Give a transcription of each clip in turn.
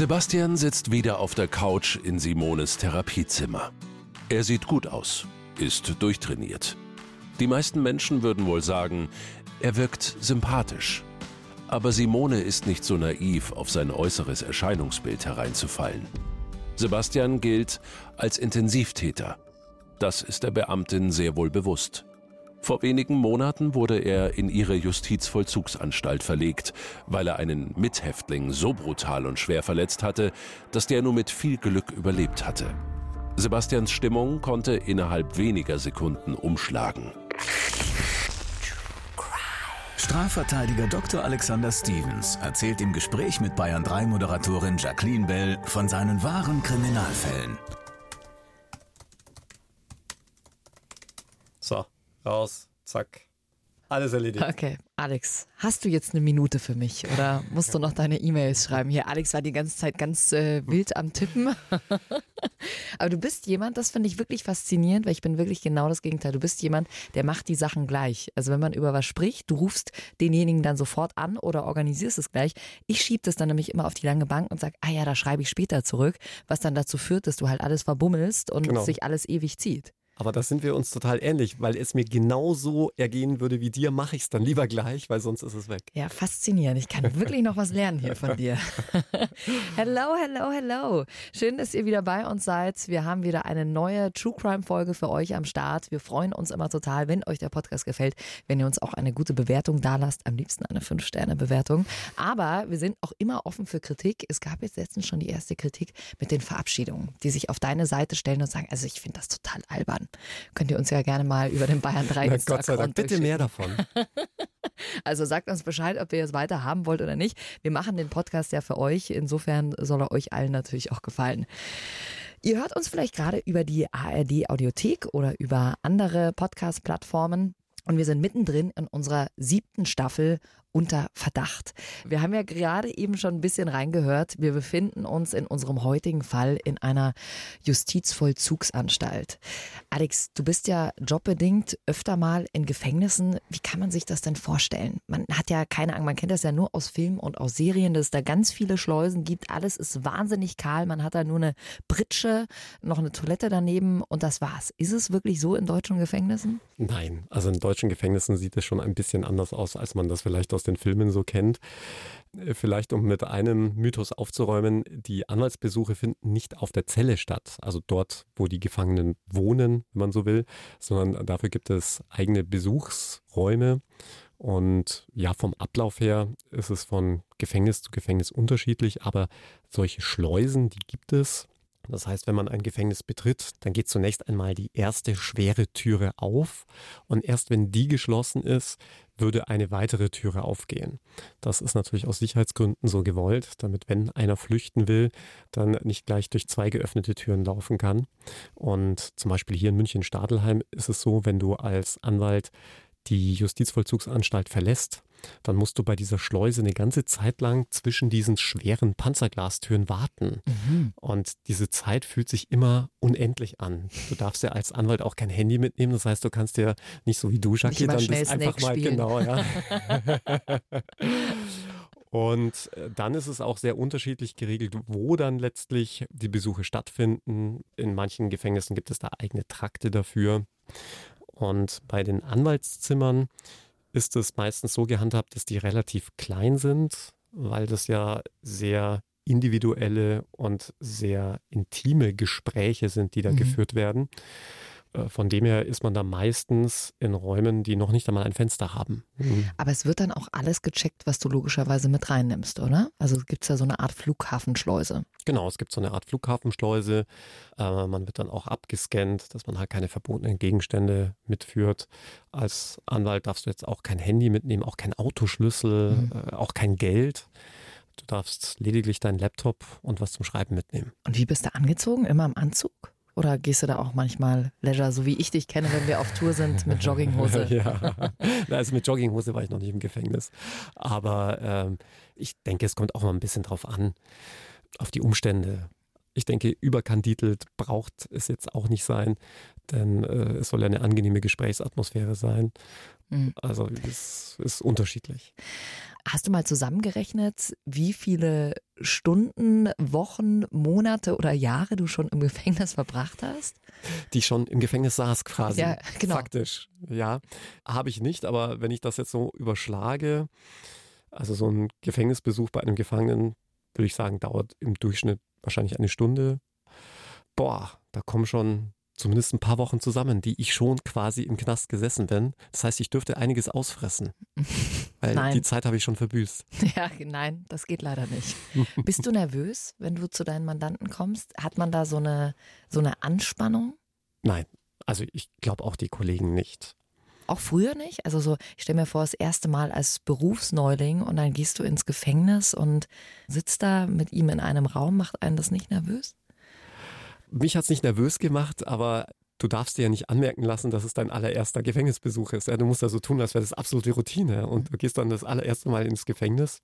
Sebastian sitzt wieder auf der Couch in Simones Therapiezimmer. Er sieht gut aus, ist durchtrainiert. Die meisten Menschen würden wohl sagen, er wirkt sympathisch. Aber Simone ist nicht so naiv, auf sein äußeres Erscheinungsbild hereinzufallen. Sebastian gilt als Intensivtäter. Das ist der Beamtin sehr wohl bewusst. Vor wenigen Monaten wurde er in ihre Justizvollzugsanstalt verlegt, weil er einen Mithäftling so brutal und schwer verletzt hatte, dass der nur mit viel Glück überlebt hatte. Sebastians Stimmung konnte innerhalb weniger Sekunden umschlagen. Strafverteidiger Dr. Alexander Stevens erzählt im Gespräch mit Bayern 3 Moderatorin Jacqueline Bell von seinen wahren Kriminalfällen. Raus, zack. Alles erledigt. Okay, Alex, hast du jetzt eine Minute für mich oder musst du noch deine E-Mails schreiben? Hier, Alex war die ganze Zeit ganz äh, wild am Tippen. Aber du bist jemand, das finde ich wirklich faszinierend, weil ich bin wirklich genau das Gegenteil. Du bist jemand, der macht die Sachen gleich. Also wenn man über was spricht, du rufst denjenigen dann sofort an oder organisierst es gleich. Ich schiebe das dann nämlich immer auf die lange Bank und sage, ah ja, da schreibe ich später zurück, was dann dazu führt, dass du halt alles verbummelst und Genau. sich alles ewig zieht. Aber da sind wir uns total ähnlich, weil es mir genauso ergehen würde wie dir, mache ich es dann lieber gleich, weil sonst ist es weg. Ja, faszinierend. Ich kann wirklich noch was lernen hier von dir. hello, hello, hello. Schön, dass ihr wieder bei uns seid. Wir haben wieder eine neue True Crime Folge für euch am Start. Wir freuen uns immer total, wenn euch der Podcast gefällt, wenn ihr uns auch eine gute Bewertung da lasst. Am liebsten eine 5-Sterne-Bewertung. Aber wir sind auch immer offen für Kritik. Es gab jetzt letztens schon die erste Kritik mit den Verabschiedungen, die sich auf deine Seite stellen und sagen, also ich finde das total albern. Könnt ihr uns ja gerne mal über den Bayern 3 Na Gott sei Dank, bitte mehr davon. also sagt uns Bescheid, ob ihr es weiter haben wollt oder nicht. Wir machen den Podcast ja für euch. Insofern soll er euch allen natürlich auch gefallen. Ihr hört uns vielleicht gerade über die ARD Audiothek oder über andere Podcast-Plattformen. Und wir sind mittendrin in unserer siebten Staffel unter Verdacht. Wir haben ja gerade eben schon ein bisschen reingehört. Wir befinden uns in unserem heutigen Fall in einer Justizvollzugsanstalt. Alex, du bist ja jobbedingt öfter mal in Gefängnissen. Wie kann man sich das denn vorstellen? Man hat ja keine Ahnung, man kennt das ja nur aus Filmen und aus Serien, dass es da ganz viele Schleusen gibt. Alles ist wahnsinnig kahl. Man hat da nur eine Pritsche, noch eine Toilette daneben und das war's. Ist es wirklich so in deutschen Gefängnissen? Nein, also in deutschen Gefängnissen sieht es schon ein bisschen anders aus, als man das vielleicht aus den Filmen so kennt. Äh, Vielleicht, um mit einem Mythos aufzuräumen, die Anwaltsbesuche finden nicht auf der Zelle statt, also dort, wo die Gefangenen wohnen, wenn man so will, sondern dafür gibt es eigene Besuchsräume. Und ja, vom Ablauf her ist es von Gefängnis zu Gefängnis unterschiedlich, aber solche Schleusen, die gibt es. Das heißt, wenn man ein Gefängnis betritt, dann geht zunächst einmal die erste schwere Türe auf und erst wenn die geschlossen ist, würde eine weitere Türe aufgehen. Das ist natürlich aus Sicherheitsgründen so gewollt, damit wenn einer flüchten will, dann nicht gleich durch zwei geöffnete Türen laufen kann. Und zum Beispiel hier in München-Stadelheim ist es so, wenn du als Anwalt die Justizvollzugsanstalt verlässt, dann musst du bei dieser Schleuse eine ganze Zeit lang zwischen diesen schweren Panzerglastüren warten. Und diese Zeit fühlt sich immer unendlich an. Du darfst ja als Anwalt auch kein Handy mitnehmen. Das heißt, du kannst dir nicht so wie du, Jackie, dann das einfach mal spielen. genau, ja. Und äh, dann ist es auch sehr unterschiedlich geregelt, wo dann letztlich die Besuche stattfinden. In manchen Gefängnissen gibt es da eigene Trakte dafür. Und bei den Anwaltszimmern ist es meistens so gehandhabt, dass die relativ klein sind, weil das ja sehr individuelle und sehr intime Gespräche sind, die da Mhm. geführt werden. Äh, Von dem her ist man da meistens in Räumen, die noch nicht einmal ein Fenster haben. Aber es wird dann auch alles gecheckt, was du logischerweise mit reinnimmst, oder? Also gibt es ja so eine Art Flughafenschleuse. Genau, es gibt so eine Art Flughafenschleuse. Äh, man wird dann auch abgescannt, dass man halt keine verbotenen Gegenstände mitführt. Als Anwalt darfst du jetzt auch kein Handy mitnehmen, auch kein Autoschlüssel, Mhm. äh, auch kein Geld. Du darfst lediglich deinen Laptop und was zum Schreiben mitnehmen. Und wie bist du angezogen? Immer im Anzug? Oder gehst du da auch manchmal Leisure, so wie ich dich kenne, wenn wir auf Tour sind, mit Jogginghose? ja, also mit Jogginghose war ich noch nicht im Gefängnis. Aber ähm, ich denke, es kommt auch mal ein bisschen drauf an, auf die Umstände. Ich denke, überkandidelt braucht es jetzt auch nicht sein, denn äh, es soll ja eine angenehme Gesprächsatmosphäre sein. Mhm. Also es ist unterschiedlich. Hast du mal zusammengerechnet, wie viele Stunden, Wochen, Monate oder Jahre du schon im Gefängnis verbracht hast? Die schon im Gefängnis saß quasi. Ja, genau. Faktisch. Ja, habe ich nicht, aber wenn ich das jetzt so überschlage, also so ein Gefängnisbesuch bei einem Gefangenen, würde ich sagen, dauert im Durchschnitt wahrscheinlich eine Stunde. Boah, da kommen schon zumindest ein paar Wochen zusammen, die ich schon quasi im Knast gesessen bin. Das heißt, ich dürfte einiges ausfressen. Weil nein. die Zeit habe ich schon verbüßt. Ja, nein, das geht leider nicht. Bist du nervös, wenn du zu deinen Mandanten kommst? Hat man da so eine, so eine Anspannung? Nein, also ich glaube auch die Kollegen nicht. Auch früher nicht? Also so, ich stelle mir vor, das erste Mal als Berufsneuling und dann gehst du ins Gefängnis und sitzt da mit ihm in einem Raum, macht einen das nicht nervös? Mich hat es nicht nervös gemacht, aber du darfst dir ja nicht anmerken lassen, dass es dein allererster Gefängnisbesuch ist. Ja, du musst ja so tun, als wäre das absolute Routine. Und du gehst dann das allererste Mal ins Gefängnis,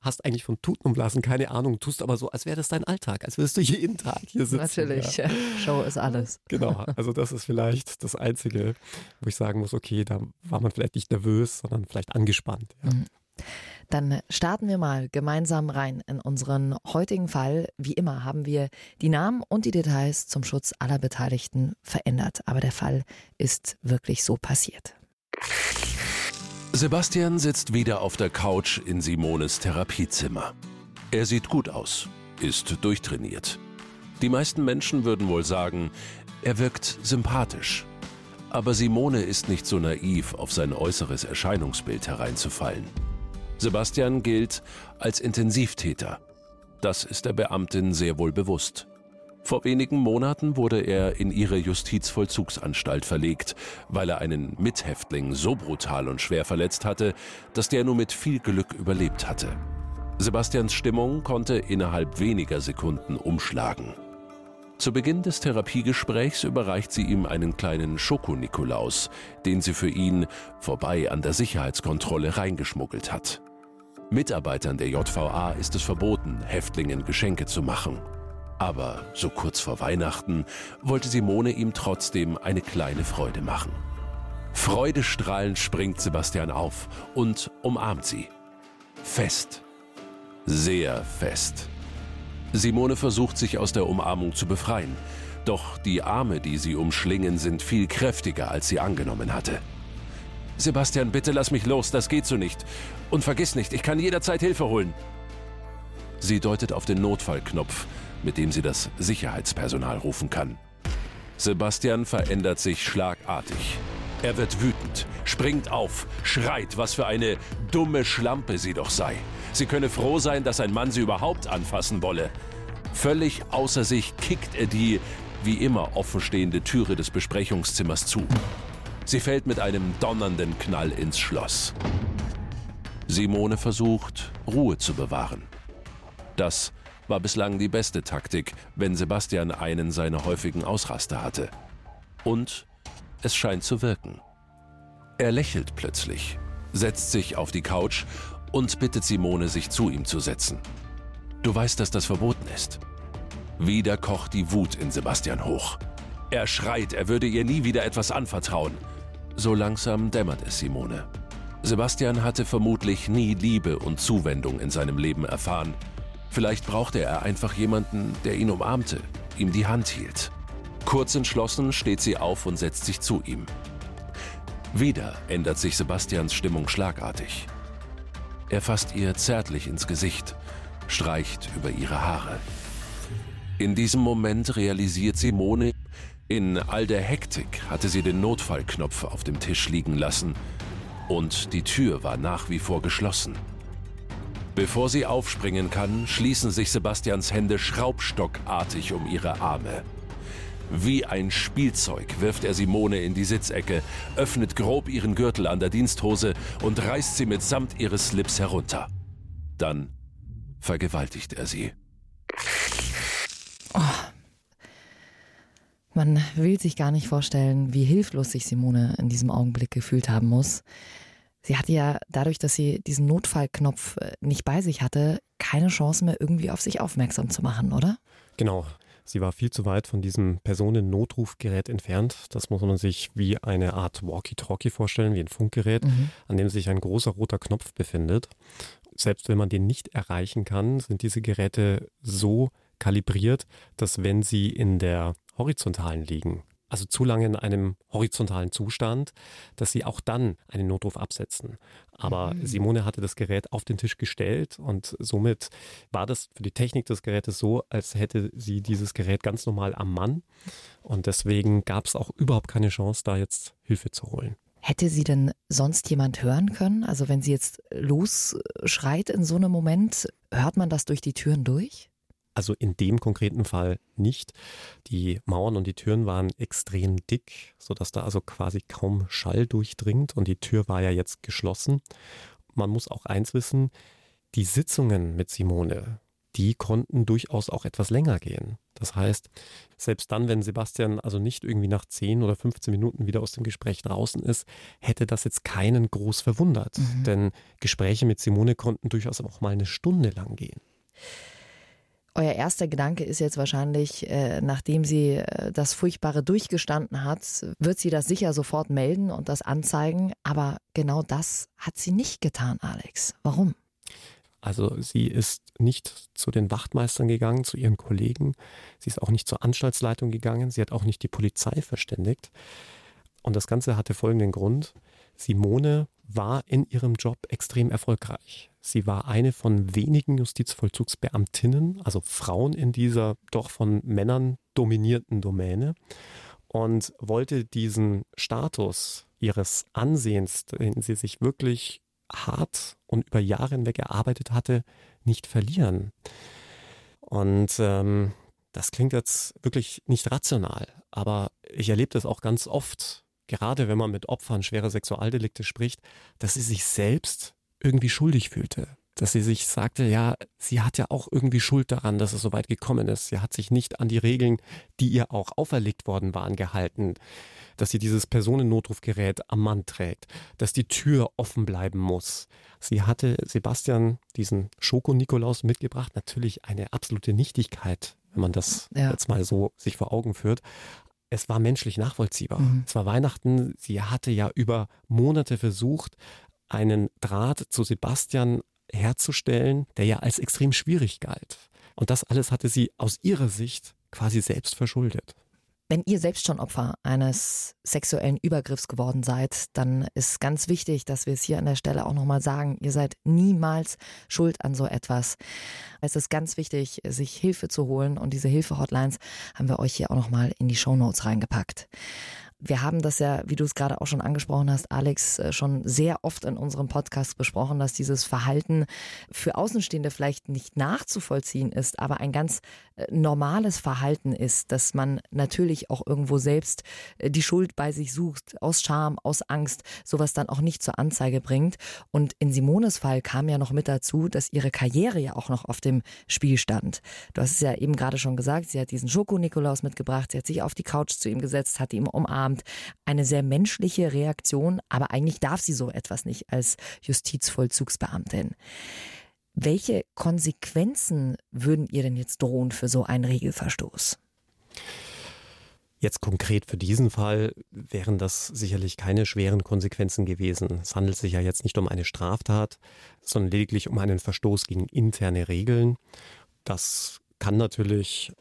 hast eigentlich von Tuten und Blasen keine Ahnung, tust aber so, als wäre das dein Alltag, als würdest du jeden Tag hier sitzen. Natürlich, ja. Show ist alles. Genau, also das ist vielleicht das Einzige, wo ich sagen muss, okay, da war man vielleicht nicht nervös, sondern vielleicht angespannt. Ja. Dann starten wir mal gemeinsam rein in unseren heutigen Fall. Wie immer haben wir die Namen und die Details zum Schutz aller Beteiligten verändert. Aber der Fall ist wirklich so passiert. Sebastian sitzt wieder auf der Couch in Simones Therapiezimmer. Er sieht gut aus, ist durchtrainiert. Die meisten Menschen würden wohl sagen, er wirkt sympathisch. Aber Simone ist nicht so naiv, auf sein äußeres Erscheinungsbild hereinzufallen. Sebastian gilt als Intensivtäter. Das ist der Beamtin sehr wohl bewusst. Vor wenigen Monaten wurde er in ihre Justizvollzugsanstalt verlegt, weil er einen Mithäftling so brutal und schwer verletzt hatte, dass der nur mit viel Glück überlebt hatte. Sebastians Stimmung konnte innerhalb weniger Sekunden umschlagen. Zu Beginn des Therapiegesprächs überreicht sie ihm einen kleinen Schokonikolaus, den sie für ihn vorbei an der Sicherheitskontrolle reingeschmuggelt hat. Mitarbeitern der JVA ist es verboten, Häftlingen Geschenke zu machen. Aber so kurz vor Weihnachten wollte Simone ihm trotzdem eine kleine Freude machen. Freudestrahlend springt Sebastian auf und umarmt sie. Fest. Sehr fest. Simone versucht sich aus der Umarmung zu befreien. Doch die Arme, die sie umschlingen, sind viel kräftiger, als sie angenommen hatte. Sebastian, bitte lass mich los, das geht so nicht. Und vergiss nicht, ich kann jederzeit Hilfe holen. Sie deutet auf den Notfallknopf, mit dem sie das Sicherheitspersonal rufen kann. Sebastian verändert sich schlagartig. Er wird wütend, springt auf, schreit, was für eine dumme Schlampe sie doch sei. Sie könne froh sein, dass ein Mann sie überhaupt anfassen wolle. Völlig außer sich kickt er die, wie immer offenstehende Türe des Besprechungszimmers zu. Sie fällt mit einem donnernden Knall ins Schloss. Simone versucht, Ruhe zu bewahren. Das war bislang die beste Taktik, wenn Sebastian einen seiner häufigen Ausraster hatte. Und es scheint zu wirken. Er lächelt plötzlich, setzt sich auf die Couch und bittet Simone, sich zu ihm zu setzen. Du weißt, dass das verboten ist. Wieder kocht die Wut in Sebastian hoch. Er schreit, er würde ihr nie wieder etwas anvertrauen. So langsam dämmert es Simone. Sebastian hatte vermutlich nie Liebe und Zuwendung in seinem Leben erfahren. Vielleicht brauchte er einfach jemanden, der ihn umarmte, ihm die Hand hielt. Kurz entschlossen steht sie auf und setzt sich zu ihm. Wieder ändert sich Sebastians Stimmung schlagartig. Er fasst ihr zärtlich ins Gesicht, streicht über ihre Haare. In diesem Moment realisiert Simone, in all der Hektik hatte sie den Notfallknopf auf dem Tisch liegen lassen und die Tür war nach wie vor geschlossen. Bevor sie aufspringen kann, schließen sich Sebastians Hände schraubstockartig um ihre Arme. Wie ein Spielzeug wirft er Simone in die Sitzecke, öffnet grob ihren Gürtel an der Diensthose und reißt sie mitsamt ihres Slips herunter. Dann vergewaltigt er sie. Oh. Man will sich gar nicht vorstellen, wie hilflos sich Simone in diesem Augenblick gefühlt haben muss. Sie hatte ja dadurch, dass sie diesen Notfallknopf äh, nicht bei sich hatte, keine Chance mehr irgendwie auf sich aufmerksam zu machen, oder? Genau. Sie war viel zu weit von diesem Personennotrufgerät entfernt. Das muss man sich wie eine Art Walkie-Talkie vorstellen, wie ein Funkgerät, mhm. an dem sich ein großer roter Knopf befindet. Selbst wenn man den nicht erreichen kann, sind diese Geräte so kalibriert, dass wenn sie in der horizontalen liegen, also zu lange in einem horizontalen Zustand, dass sie auch dann einen Notruf absetzen. Aber mhm. Simone hatte das Gerät auf den Tisch gestellt und somit war das für die Technik des Gerätes so, als hätte sie dieses Gerät ganz normal am Mann. Und deswegen gab es auch überhaupt keine Chance, da jetzt Hilfe zu holen. Hätte sie denn sonst jemand hören können? Also wenn sie jetzt losschreit in so einem Moment, hört man das durch die Türen durch? Also in dem konkreten Fall nicht. Die Mauern und die Türen waren extrem dick, sodass da also quasi kaum Schall durchdringt und die Tür war ja jetzt geschlossen. Man muss auch eins wissen, die Sitzungen mit Simone, die konnten durchaus auch etwas länger gehen. Das heißt, selbst dann, wenn Sebastian also nicht irgendwie nach 10 oder 15 Minuten wieder aus dem Gespräch draußen ist, hätte das jetzt keinen groß verwundert. Mhm. Denn Gespräche mit Simone konnten durchaus auch mal eine Stunde lang gehen. Euer erster Gedanke ist jetzt wahrscheinlich, äh, nachdem sie äh, das Furchtbare durchgestanden hat, wird sie das sicher sofort melden und das anzeigen. Aber genau das hat sie nicht getan, Alex. Warum? Also sie ist nicht zu den Wachtmeistern gegangen, zu ihren Kollegen. Sie ist auch nicht zur Anstaltsleitung gegangen. Sie hat auch nicht die Polizei verständigt. Und das Ganze hatte folgenden Grund. Simone war in ihrem Job extrem erfolgreich. Sie war eine von wenigen Justizvollzugsbeamtinnen, also Frauen in dieser doch von Männern dominierten Domäne und wollte diesen Status ihres Ansehens, den sie sich wirklich hart und über Jahre hinweg erarbeitet hatte, nicht verlieren. Und ähm, das klingt jetzt wirklich nicht rational, aber ich erlebe das auch ganz oft, gerade wenn man mit Opfern schwerer Sexualdelikte spricht, dass sie sich selbst irgendwie schuldig fühlte. Dass sie sich sagte, ja, sie hat ja auch irgendwie Schuld daran, dass es so weit gekommen ist. Sie hat sich nicht an die Regeln, die ihr auch auferlegt worden waren, gehalten. Dass sie dieses Personennotrufgerät am Mann trägt. Dass die Tür offen bleiben muss. Sie hatte Sebastian diesen Schoko-Nikolaus mitgebracht. Natürlich eine absolute Nichtigkeit, wenn man das ja. jetzt mal so sich vor Augen führt es war menschlich nachvollziehbar. Mhm. Es war Weihnachten. Sie hatte ja über Monate versucht, einen Draht zu Sebastian herzustellen, der ja als extrem schwierig galt. Und das alles hatte sie aus ihrer Sicht quasi selbst verschuldet. Wenn ihr selbst schon Opfer eines sexuellen Übergriffs geworden seid, dann ist ganz wichtig, dass wir es hier an der Stelle auch nochmal sagen, ihr seid niemals schuld an so etwas. Es ist ganz wichtig, sich Hilfe zu holen und diese Hilfe-Hotlines haben wir euch hier auch nochmal in die Shownotes reingepackt. Wir haben das ja, wie du es gerade auch schon angesprochen hast, Alex, äh, schon sehr oft in unserem Podcast besprochen, dass dieses Verhalten für Außenstehende vielleicht nicht nachzuvollziehen ist, aber ein ganz normales Verhalten ist, dass man natürlich auch irgendwo selbst äh, die Schuld bei sich sucht, aus Scham, aus Angst, sowas dann auch nicht zur Anzeige bringt. Und in Simones Fall kam ja noch mit dazu, dass ihre Karriere ja auch noch auf dem Spiel stand. Du hast es ja eben gerade schon gesagt, sie hat diesen Schoko-Nikolaus mitgebracht, sie hat sich auf die Couch zu ihm gesetzt, hat ihn umarmt eine sehr menschliche Reaktion, aber eigentlich darf sie so etwas nicht als Justizvollzugsbeamtin. Welche Konsequenzen würden ihr denn jetzt drohen für so einen Regelverstoß? Jetzt konkret für diesen Fall wären das sicherlich keine schweren Konsequenzen gewesen. Es handelt sich ja jetzt nicht um eine Straftat, sondern lediglich um einen Verstoß gegen interne Regeln. Das kann natürlich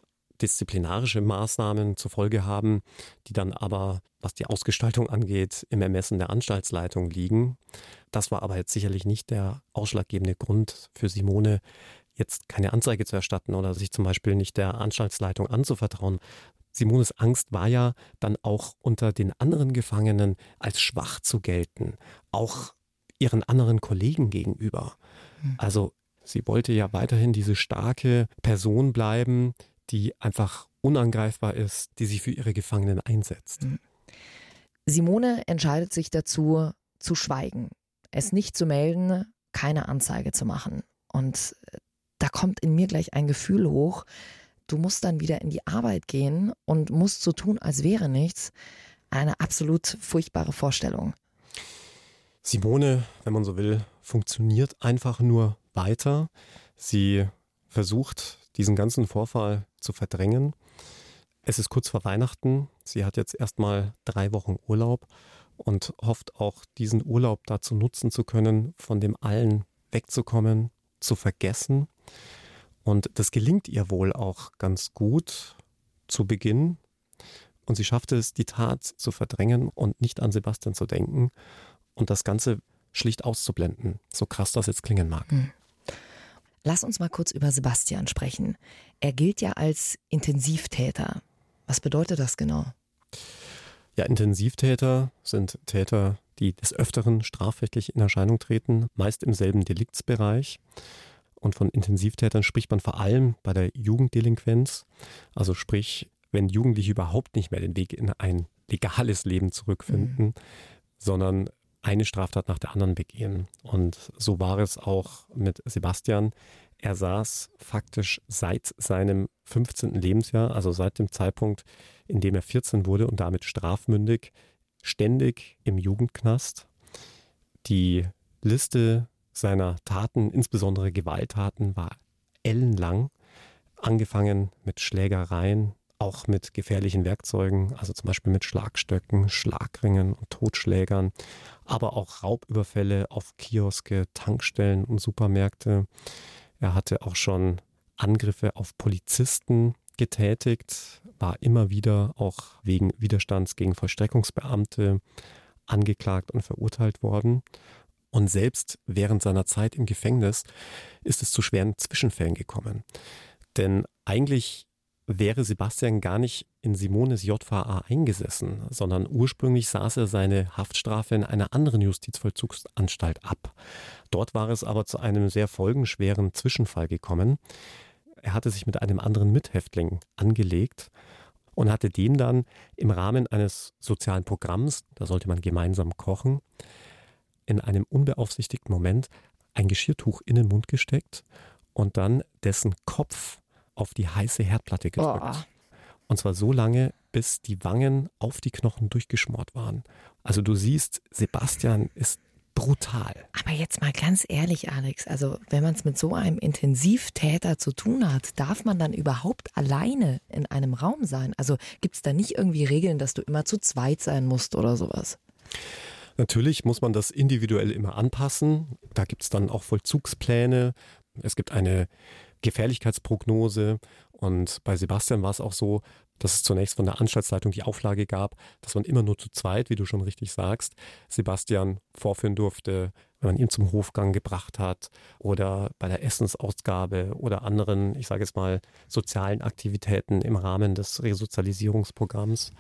disziplinarische Maßnahmen zur Folge haben, die dann aber, was die Ausgestaltung angeht, im Ermessen der Anstaltsleitung liegen. Das war aber jetzt sicherlich nicht der ausschlaggebende Grund für Simone, jetzt keine Anzeige zu erstatten oder sich zum Beispiel nicht der Anstaltsleitung anzuvertrauen. Simones Angst war ja dann auch unter den anderen Gefangenen als schwach zu gelten, auch ihren anderen Kollegen gegenüber. Hm. Also sie wollte ja weiterhin diese starke Person bleiben, die einfach unangreifbar ist, die sich für ihre Gefangenen einsetzt. Mhm. Simone entscheidet sich dazu, zu schweigen, es nicht zu melden, keine Anzeige zu machen. Und da kommt in mir gleich ein Gefühl hoch, du musst dann wieder in die Arbeit gehen und musst so tun, als wäre nichts. Eine absolut furchtbare Vorstellung. Simone, wenn man so will, funktioniert einfach nur weiter. Sie versucht, diesen ganzen Vorfall zu verdrängen. Es ist kurz vor Weihnachten. Sie hat jetzt erstmal drei Wochen Urlaub und hofft auch, diesen Urlaub dazu nutzen zu können, von dem allen wegzukommen, zu vergessen. Und das gelingt ihr wohl auch ganz gut zu Beginn. Und sie schafft es, die Tat zu verdrängen und nicht an Sebastian zu denken und das Ganze schlicht auszublenden, so krass das jetzt klingen mag. Hm. Lass uns mal kurz über Sebastian sprechen. Er gilt ja als Intensivtäter. Was bedeutet das genau? Ja, Intensivtäter sind Täter, die des Öfteren strafrechtlich in Erscheinung treten, meist im selben Deliktsbereich. Und von Intensivtätern spricht man vor allem bei der Jugenddelinquenz, also sprich, wenn Jugendliche überhaupt nicht mehr den Weg in ein legales Leben zurückfinden, mhm. sondern eine Straftat nach der anderen begehen. Und so war es auch mit Sebastian. Er saß faktisch seit seinem 15. Lebensjahr, also seit dem Zeitpunkt, in dem er 14 wurde und damit strafmündig, ständig im Jugendknast. Die Liste seiner Taten, insbesondere Gewalttaten, war ellenlang, angefangen mit Schlägereien, auch mit gefährlichen Werkzeugen, also zum Beispiel mit Schlagstöcken, Schlagringen und Totschlägern, aber auch Raubüberfälle auf Kioske, Tankstellen und Supermärkte. Er hatte auch schon Angriffe auf Polizisten getätigt, war immer wieder auch wegen Widerstands gegen Vollstreckungsbeamte angeklagt und verurteilt worden. Und selbst während seiner Zeit im Gefängnis ist es zu schweren Zwischenfällen gekommen. Denn eigentlich wäre Sebastian gar nicht in Simones JVA eingesessen, sondern ursprünglich saß er seine Haftstrafe in einer anderen Justizvollzugsanstalt ab. Dort war es aber zu einem sehr folgenschweren Zwischenfall gekommen. Er hatte sich mit einem anderen Mithäftling angelegt und hatte dem dann im Rahmen eines sozialen Programms, da sollte man gemeinsam kochen, in einem unbeaufsichtigten Moment ein Geschirrtuch in den Mund gesteckt und dann dessen Kopf auf die heiße Herdplatte gedrückt. Oh. Und zwar so lange, bis die Wangen auf die Knochen durchgeschmort waren. Also du siehst, Sebastian ist brutal. Aber jetzt mal ganz ehrlich, Alex, also wenn man es mit so einem Intensivtäter zu tun hat, darf man dann überhaupt alleine in einem Raum sein? Also gibt es da nicht irgendwie Regeln, dass du immer zu zweit sein musst oder sowas? Natürlich muss man das individuell immer anpassen. Da gibt es dann auch Vollzugspläne. Es gibt eine Gefährlichkeitsprognose. Und bei Sebastian war es auch so, dass es zunächst von der Anstaltsleitung die Auflage gab, dass man immer nur zu zweit, wie du schon richtig sagst, Sebastian vorführen durfte, wenn man ihn zum Hofgang gebracht hat oder bei der Essensausgabe oder anderen, ich sage jetzt mal, sozialen Aktivitäten im Rahmen des Resozialisierungsprogramms.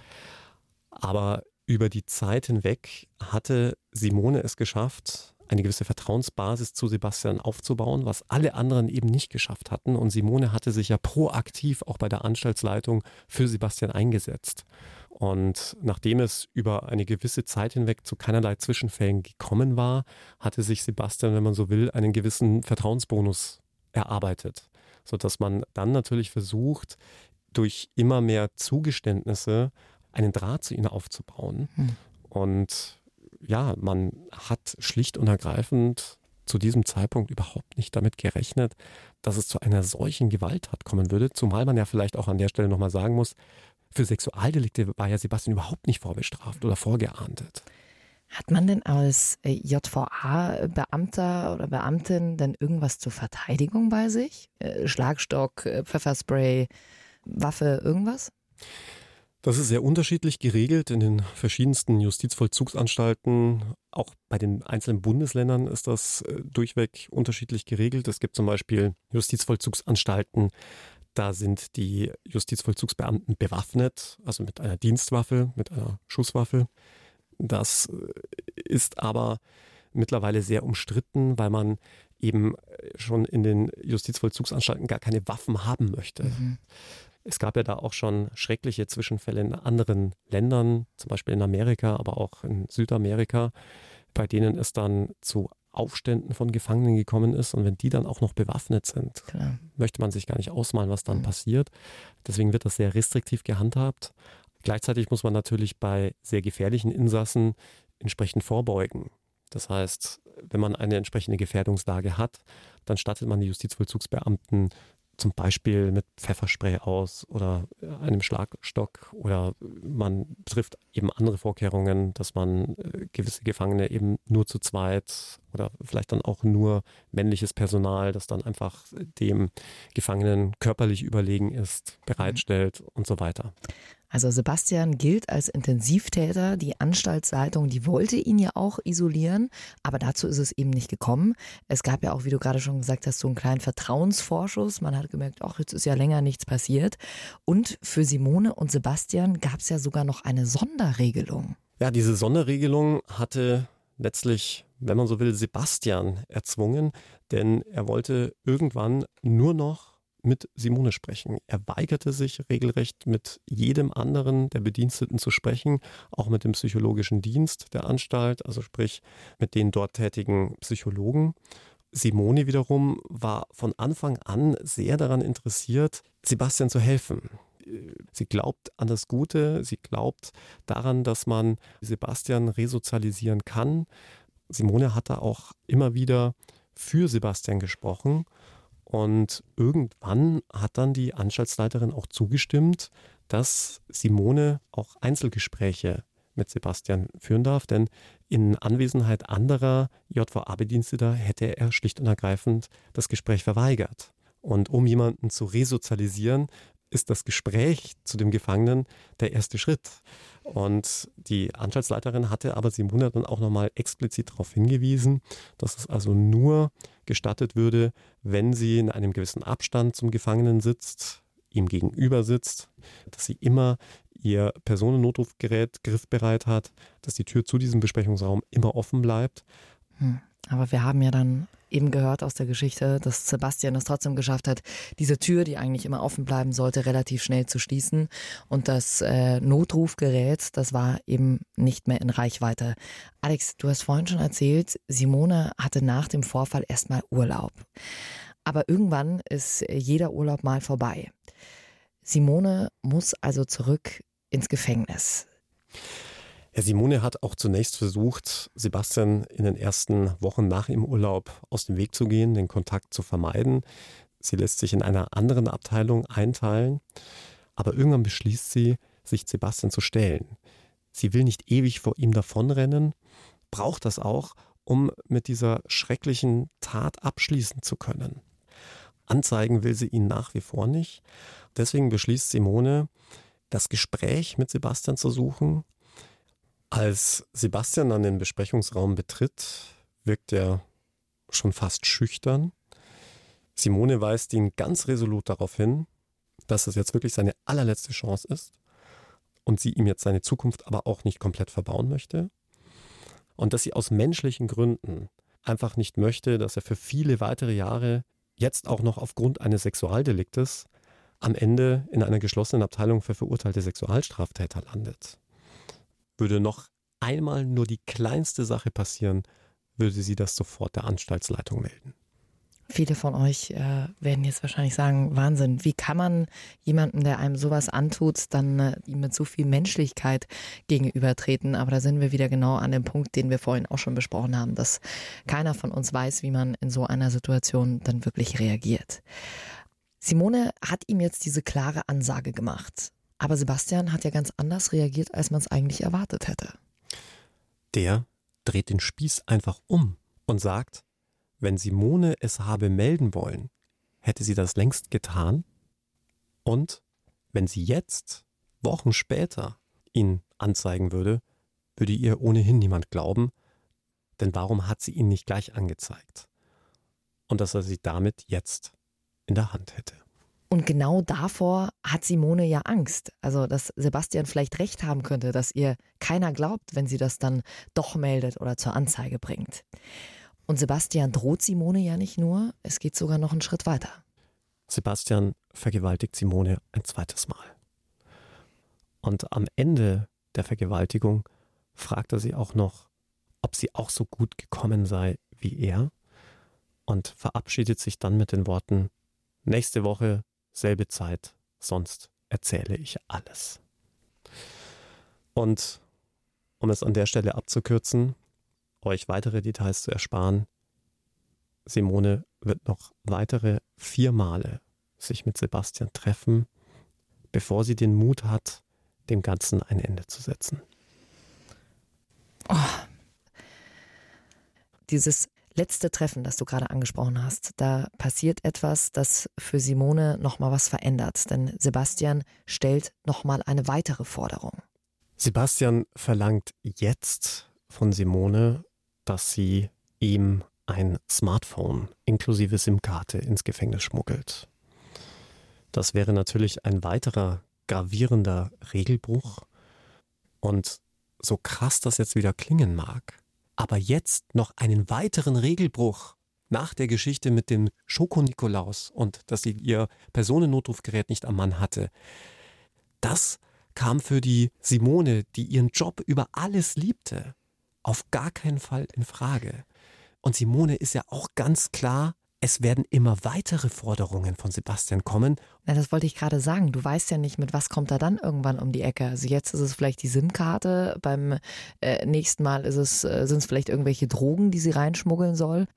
Aber über die Zeit hinweg hatte Simone es geschafft, eine gewisse Vertrauensbasis zu Sebastian aufzubauen, was alle anderen eben nicht geschafft hatten. Und Simone hatte sich ja proaktiv auch bei der Anstaltsleitung für Sebastian eingesetzt. Und nachdem es über eine gewisse Zeit hinweg zu keinerlei Zwischenfällen gekommen war, hatte sich Sebastian, wenn man so will, einen gewissen Vertrauensbonus erarbeitet, sodass man dann natürlich versucht, durch immer mehr Zugeständnisse einen Draht zu ihnen aufzubauen. Hm. Und ja, man hat schlicht und ergreifend zu diesem Zeitpunkt überhaupt nicht damit gerechnet, dass es zu einer solchen Gewalttat kommen würde. Zumal man ja vielleicht auch an der Stelle nochmal sagen muss, für Sexualdelikte war ja Sebastian überhaupt nicht vorbestraft oder vorgeahndet. Hat man denn als äh, JVA-Beamter oder Beamtin denn irgendwas zur Verteidigung bei sich? Äh, Schlagstock, äh, Pfefferspray, Waffe, irgendwas? Das ist sehr unterschiedlich geregelt in den verschiedensten Justizvollzugsanstalten. Auch bei den einzelnen Bundesländern ist das äh, durchweg unterschiedlich geregelt. Es gibt zum Beispiel Justizvollzugsanstalten, da sind die Justizvollzugsbeamten bewaffnet, also mit einer Dienstwaffe, mit einer Schusswaffe. Das äh, ist aber mittlerweile sehr umstritten, weil man eben schon in den Justizvollzugsanstalten gar keine Waffen haben möchte. Mhm. Es gab ja da auch schon schreckliche Zwischenfälle in anderen Ländern, zum Beispiel in Amerika, aber auch in Südamerika, bei denen es dann zu Aufständen von Gefangenen gekommen ist und wenn die dann auch noch bewaffnet sind, Klar. möchte man sich gar nicht ausmalen, was dann mhm. passiert. Deswegen wird das sehr restriktiv gehandhabt. Gleichzeitig muss man natürlich bei sehr gefährlichen Insassen entsprechend vorbeugen. Das heißt, wenn man eine entsprechende Gefährdungslage hat, dann stattet man die Justizvollzugsbeamten zum Beispiel mit Pfefferspray aus oder einem Schlagstock oder man trifft eben andere Vorkehrungen, dass man äh, gewisse Gefangene eben nur zu zweit oder vielleicht dann auch nur männliches Personal, das dann einfach dem Gefangenen körperlich überlegen ist, bereitstellt mhm. und so weiter. Also Sebastian gilt als Intensivtäter. Die Anstaltsleitung, die wollte ihn ja auch isolieren, aber dazu ist es eben nicht gekommen. Es gab ja auch, wie du gerade schon gesagt hast, so einen kleinen Vertrauensvorschuss. Man hat gemerkt, ach, jetzt ist ja länger nichts passiert. Und für Simone und Sebastian gab es ja sogar noch eine Sonderregelung. Ja, diese Sonderregelung hatte letztlich, wenn man so will, Sebastian erzwungen, denn er wollte irgendwann nur noch mit Simone sprechen. Er weigerte sich regelrecht mit jedem anderen der Bediensteten zu sprechen, auch mit dem psychologischen Dienst der Anstalt, also sprich mit den dort tätigen Psychologen. Simone wiederum war von Anfang an sehr daran interessiert, Sebastian zu helfen. Sie glaubt an das Gute, sie glaubt daran, dass man Sebastian resozialisieren kann. Simone hat da auch immer wieder für Sebastian gesprochen und irgendwann hat dann die Anstaltsleiterin auch zugestimmt, dass Simone auch Einzelgespräche mit Sebastian führen darf, denn in Anwesenheit anderer JVA-Bediensteter hätte er schlicht und ergreifend das Gespräch verweigert. Und um jemanden zu resozialisieren, ist das Gespräch zu dem Gefangenen der erste Schritt. Und die Anstaltsleiterin hatte aber Simone dann auch nochmal explizit darauf hingewiesen, dass es also nur gestattet würde, wenn sie in einem gewissen Abstand zum Gefangenen sitzt, ihm gegenüber sitzt, dass sie immer ihr Personennotrufgerät griffbereit hat, dass die Tür zu diesem Besprechungsraum immer offen bleibt. Hm. Aber wir haben ja dann eben gehört aus der Geschichte, dass Sebastian es trotzdem geschafft hat, diese Tür, die eigentlich immer offen bleiben sollte, relativ schnell zu schließen. Und das äh, Notrufgerät, das war eben nicht mehr in Reichweite. Alex, du hast vorhin schon erzählt, Simone hatte nach dem Vorfall erstmal Urlaub. Aber irgendwann ist jeder Urlaub mal vorbei. Simone muss also zurück ins Gefängnis. Ja, Simone hat auch zunächst versucht, Sebastian in den ersten Wochen nach ihrem Urlaub aus dem Weg zu gehen, den Kontakt zu vermeiden. Sie lässt sich in einer anderen Abteilung einteilen, aber irgendwann beschließt sie, sich Sebastian zu stellen. Sie will nicht ewig vor ihm davonrennen, braucht das auch, um mit dieser schrecklichen Tat abschließen zu können. Anzeigen will sie ihn nach wie vor nicht. Deswegen beschließt Simone, das Gespräch mit Sebastian zu suchen, als Sebastian dann den Besprechungsraum betritt, wirkt er schon fast schüchtern. Simone weist ihn ganz resolut darauf hin, dass es jetzt wirklich seine allerletzte Chance ist und sie ihm jetzt seine Zukunft aber auch nicht komplett verbauen möchte. Und dass sie aus menschlichen Gründen einfach nicht möchte, dass er für viele weitere Jahre, jetzt auch noch aufgrund eines Sexualdeliktes, am Ende in einer geschlossenen Abteilung für verurteilte Sexualstraftäter landet würde noch einmal nur die kleinste Sache passieren, würde sie das sofort der Anstaltsleitung melden. Viele von euch äh, werden jetzt wahrscheinlich sagen, Wahnsinn, wie kann man jemandem, der einem sowas antut, dann äh, ihm mit so viel Menschlichkeit gegenübertreten? Aber da sind wir wieder genau an dem Punkt, den wir vorhin auch schon besprochen haben, dass keiner von uns weiß, wie man in so einer Situation dann wirklich reagiert. Simone hat ihm jetzt diese klare Ansage gemacht. Aber Sebastian hat ja ganz anders reagiert, als man es eigentlich erwartet hätte. Der dreht den Spieß einfach um und sagt, wenn Simone es habe melden wollen, hätte sie das längst getan. Und wenn sie jetzt, Wochen später, ihn anzeigen würde, würde ihr ohnehin niemand glauben, denn warum hat sie ihn nicht gleich angezeigt? Und dass er sie damit jetzt in der Hand hätte. Und genau davor hat Simone ja Angst. Also, dass Sebastian vielleicht recht haben könnte, dass ihr keiner glaubt, wenn sie das dann doch meldet oder zur Anzeige bringt. Und Sebastian droht Simone ja nicht nur, es geht sogar noch einen Schritt weiter. Sebastian vergewaltigt Simone ein zweites Mal. Und am Ende der Vergewaltigung fragt er sie auch noch, ob sie auch so gut gekommen sei wie er und verabschiedet sich dann mit den Worten, nächste Woche, selbe Zeit, sonst erzähle ich alles. Und um es an der Stelle abzukürzen, euch weitere Details zu ersparen, Simone wird noch weitere vier Male sich mit Sebastian treffen, bevor sie den Mut hat, dem Ganzen ein Ende zu setzen. Oh. Dieses letzte Treffen, das du gerade angesprochen hast, da passiert etwas, das für Simone nochmal was verändert. Denn Sebastian stellt nochmal eine weitere Forderung. Sebastian verlangt jetzt von Simone, dass sie ihm ein Smartphone inklusive SIM-Karte ins Gefängnis schmuggelt. Das wäre natürlich ein weiterer gravierender Regelbruch. Und so krass das jetzt wieder klingen mag, aber jetzt noch einen weiteren Regelbruch nach der Geschichte mit dem Schoko-Nikolaus und dass sie ihr Personennotrufgerät nicht am Mann hatte, das kam für die Simone, die ihren Job über alles liebte, auf gar keinen Fall in Frage. Und Simone ist ja auch ganz klar es werden immer weitere Forderungen von Sebastian kommen. Na, das wollte ich gerade sagen. Du weißt ja nicht, mit was kommt er dann irgendwann um die Ecke. Also jetzt ist es vielleicht die SIM-Karte, beim äh, nächsten Mal ist es, äh, sind es vielleicht irgendwelche Drogen, die sie reinschmuggeln soll.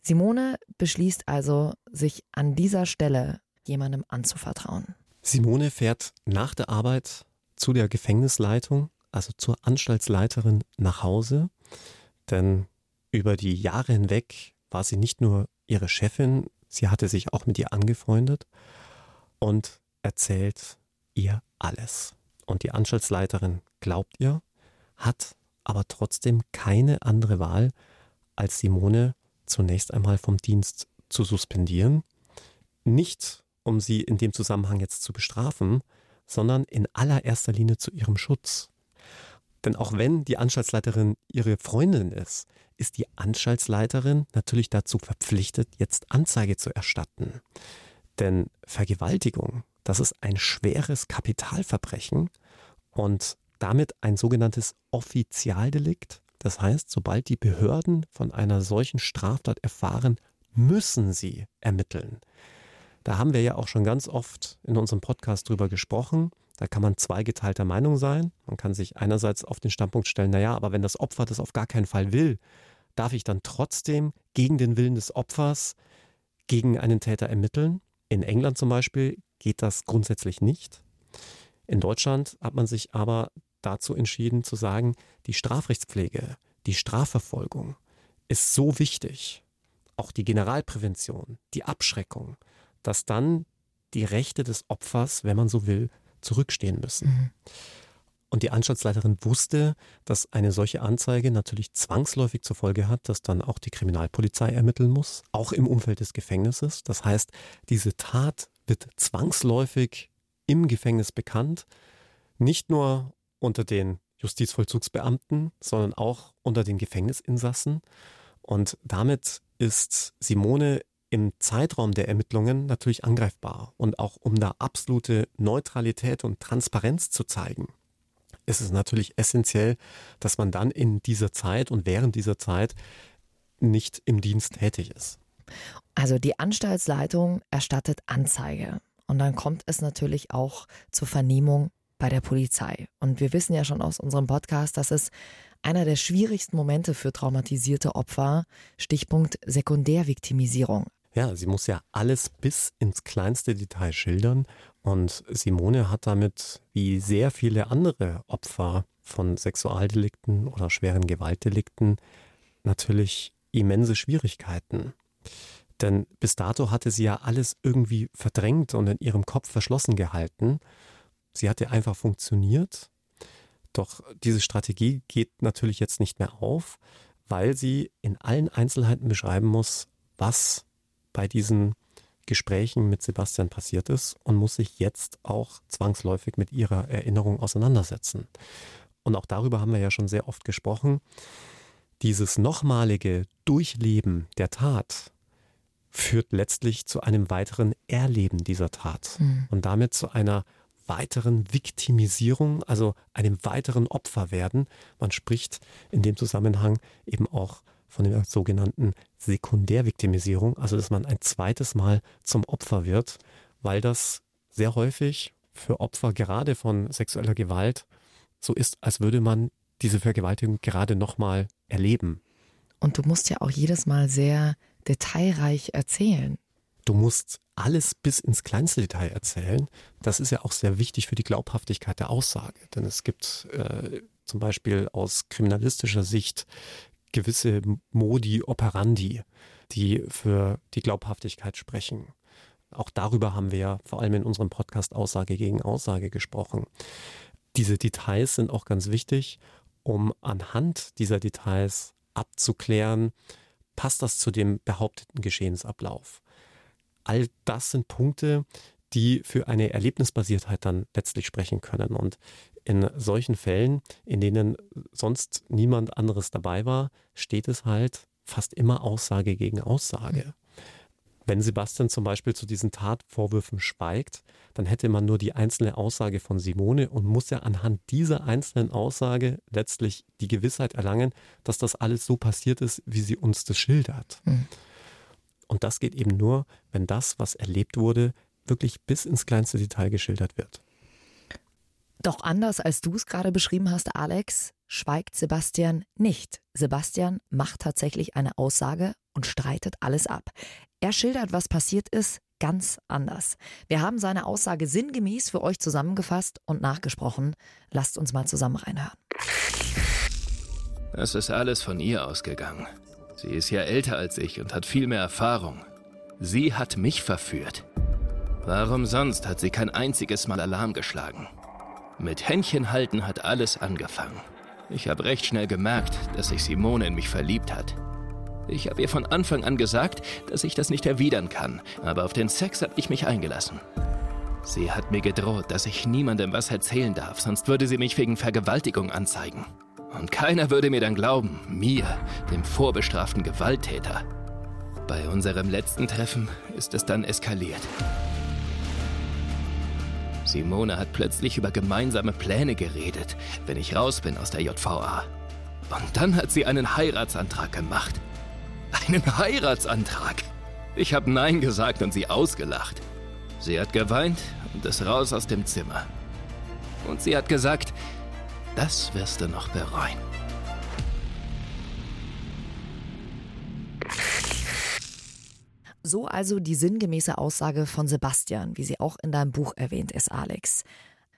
Simone beschließt also, sich an dieser Stelle jemandem anzuvertrauen. Simone fährt nach der Arbeit zu der Gefängnisleitung, also zur Anstaltsleiterin nach Hause, denn über die Jahre hinweg war sie nicht nur ihre Chefin, sie hatte sich auch mit ihr angefreundet und erzählt ihr alles. Und die Anstaltsleiterin glaubt ihr, hat aber trotzdem keine andere Wahl, als Simone zunächst einmal vom Dienst zu suspendieren. Nicht, um sie in dem Zusammenhang jetzt zu bestrafen, sondern in allererster Linie zu ihrem Schutz. Denn auch wenn die Anstaltsleiterin ihre Freundin ist, ist die Anstaltsleiterin natürlich dazu verpflichtet, jetzt Anzeige zu erstatten. Denn Vergewaltigung, das ist ein schweres Kapitalverbrechen und damit ein sogenanntes Offizialdelikt. Das heißt, sobald die Behörden von einer solchen Straftat erfahren, müssen sie ermitteln. Da haben wir ja auch schon ganz oft in unserem Podcast drüber gesprochen. Da kann man zweigeteilter Meinung sein. Man kann sich einerseits auf den Standpunkt stellen, naja, aber wenn das Opfer das auf gar keinen Fall will, darf ich dann trotzdem gegen den Willen des Opfers gegen einen Täter ermitteln. In England zum Beispiel geht das grundsätzlich nicht. In Deutschland hat man sich aber dazu entschieden zu sagen, die Strafrechtspflege, die Strafverfolgung ist so wichtig, auch die Generalprävention, die Abschreckung, dass dann die Rechte des Opfers, wenn man so will, zurückstehen müssen. Mhm. Und die Anstaltsleiterin wusste, dass eine solche Anzeige natürlich zwangsläufig zur Folge hat, dass dann auch die Kriminalpolizei ermitteln muss, auch im Umfeld des Gefängnisses. Das heißt, diese Tat wird zwangsläufig im Gefängnis bekannt, nicht nur unter den Justizvollzugsbeamten, sondern auch unter den Gefängnisinsassen. Und damit ist Simone im Zeitraum der Ermittlungen natürlich angreifbar. Und auch um da absolute Neutralität und Transparenz zu zeigen, ist es natürlich essentiell, dass man dann in dieser Zeit und während dieser Zeit nicht im Dienst tätig ist. Also die Anstaltsleitung erstattet Anzeige. Und dann kommt es natürlich auch zur Vernehmung bei der Polizei. Und wir wissen ja schon aus unserem Podcast, dass es einer der schwierigsten Momente für traumatisierte Opfer, Stichpunkt Sekundärviktimisierung. Ja, sie muss ja alles bis ins kleinste Detail schildern. Und Simone hat damit, wie sehr viele andere Opfer von Sexualdelikten oder schweren Gewaltdelikten, natürlich immense Schwierigkeiten. Denn bis dato hatte sie ja alles irgendwie verdrängt und in ihrem Kopf verschlossen gehalten. Sie hatte einfach funktioniert. Doch diese Strategie geht natürlich jetzt nicht mehr auf, weil sie in allen Einzelheiten beschreiben muss, was bei diesen Gesprächen mit Sebastian passiert ist und muss sich jetzt auch zwangsläufig mit ihrer Erinnerung auseinandersetzen. Und auch darüber haben wir ja schon sehr oft gesprochen. Dieses nochmalige Durchleben der Tat führt letztlich zu einem weiteren Erleben dieser Tat mhm. und damit zu einer weiteren Viktimisierung, also einem weiteren Opfer werden. Man spricht in dem Zusammenhang eben auch von der sogenannten Sekundärviktimisierung, also dass man ein zweites Mal zum Opfer wird, weil das sehr häufig für Opfer gerade von sexueller Gewalt so ist, als würde man diese Vergewaltigung gerade nochmal erleben. Und du musst ja auch jedes Mal sehr detailreich erzählen. Du musst alles bis ins kleinste Detail erzählen. Das ist ja auch sehr wichtig für die Glaubhaftigkeit der Aussage. Denn es gibt äh, zum Beispiel aus kriminalistischer Sicht gewisse Modi operandi, die für die Glaubhaftigkeit sprechen. Auch darüber haben wir ja vor allem in unserem Podcast Aussage gegen Aussage gesprochen. Diese Details sind auch ganz wichtig, um anhand dieser Details abzuklären, passt das zu dem behaupteten Geschehensablauf. All das sind Punkte, die für eine Erlebnisbasiertheit dann letztlich sprechen können. Und in solchen Fällen, in denen sonst niemand anderes dabei war, steht es halt fast immer Aussage gegen Aussage. Wenn Sebastian zum Beispiel zu diesen Tatvorwürfen schweigt, dann hätte man nur die einzelne Aussage von Simone und muss ja anhand dieser einzelnen Aussage letztlich die Gewissheit erlangen, dass das alles so passiert ist, wie sie uns das schildert. Mhm. Und das geht eben nur, wenn das, was erlebt wurde, wirklich bis ins kleinste Detail geschildert wird. Doch anders als du es gerade beschrieben hast, Alex, schweigt Sebastian nicht. Sebastian macht tatsächlich eine Aussage und streitet alles ab. Er schildert, was passiert ist, ganz anders. Wir haben seine Aussage sinngemäß für euch zusammengefasst und nachgesprochen. Lasst uns mal zusammen reinhören. Es ist alles von ihr ausgegangen. Sie ist ja älter als ich und hat viel mehr Erfahrung. Sie hat mich verführt. Warum sonst hat sie kein einziges Mal Alarm geschlagen? Mit Händchen halten hat alles angefangen. Ich habe recht schnell gemerkt, dass sich Simone in mich verliebt hat. Ich habe ihr von Anfang an gesagt, dass ich das nicht erwidern kann, aber auf den Sex habe ich mich eingelassen. Sie hat mir gedroht, dass ich niemandem was erzählen darf, sonst würde sie mich wegen Vergewaltigung anzeigen. Und keiner würde mir dann glauben, mir, dem vorbestraften Gewalttäter. Bei unserem letzten Treffen ist es dann eskaliert. Simone hat plötzlich über gemeinsame Pläne geredet, wenn ich raus bin aus der JVA. Und dann hat sie einen Heiratsantrag gemacht. Einen Heiratsantrag. Ich habe Nein gesagt und sie ausgelacht. Sie hat geweint und ist raus aus dem Zimmer. Und sie hat gesagt, das wirst du noch bereuen. So also die sinngemäße Aussage von Sebastian, wie sie auch in deinem Buch erwähnt ist, Alex.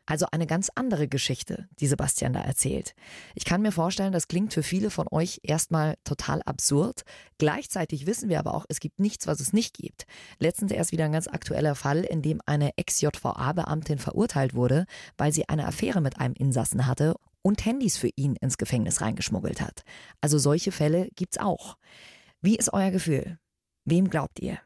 Also eine ganz andere Geschichte, die Sebastian da erzählt. Ich kann mir vorstellen, das klingt für viele von euch erstmal total absurd. Gleichzeitig wissen wir aber auch, es gibt nichts, was es nicht gibt. Letztens erst wieder ein ganz aktueller Fall, in dem eine Ex-JVA-Beamtin verurteilt wurde, weil sie eine Affäre mit einem Insassen hatte und Handys für ihn ins Gefängnis reingeschmuggelt hat. Also solche Fälle gibt's auch. Wie ist euer Gefühl? Wem glaubt ihr?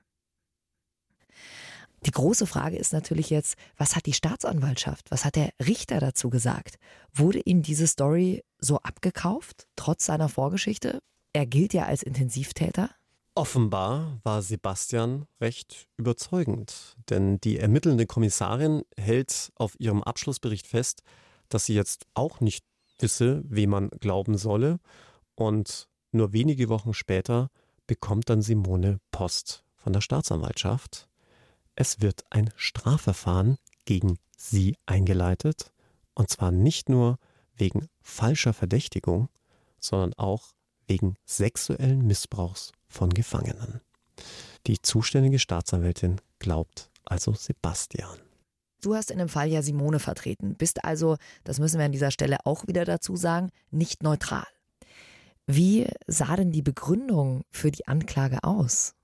Die große Frage ist natürlich jetzt, was hat die Staatsanwaltschaft, was hat der Richter dazu gesagt? Wurde ihm diese Story so abgekauft, trotz seiner Vorgeschichte? Er gilt ja als Intensivtäter. Offenbar war Sebastian recht überzeugend, denn die ermittelnde Kommissarin hält auf ihrem Abschlussbericht fest, dass sie jetzt auch nicht wisse, wem man glauben solle. Und nur wenige Wochen später bekommt dann Simone Post von der Staatsanwaltschaft es wird ein Strafverfahren gegen sie eingeleitet, und zwar nicht nur wegen falscher Verdächtigung, sondern auch wegen sexuellen Missbrauchs von Gefangenen. Die zuständige Staatsanwältin glaubt also Sebastian. Du hast in dem Fall ja Simone vertreten, bist also, das müssen wir an dieser Stelle auch wieder dazu sagen, nicht neutral. Wie sah denn die Begründung für die Anklage aus?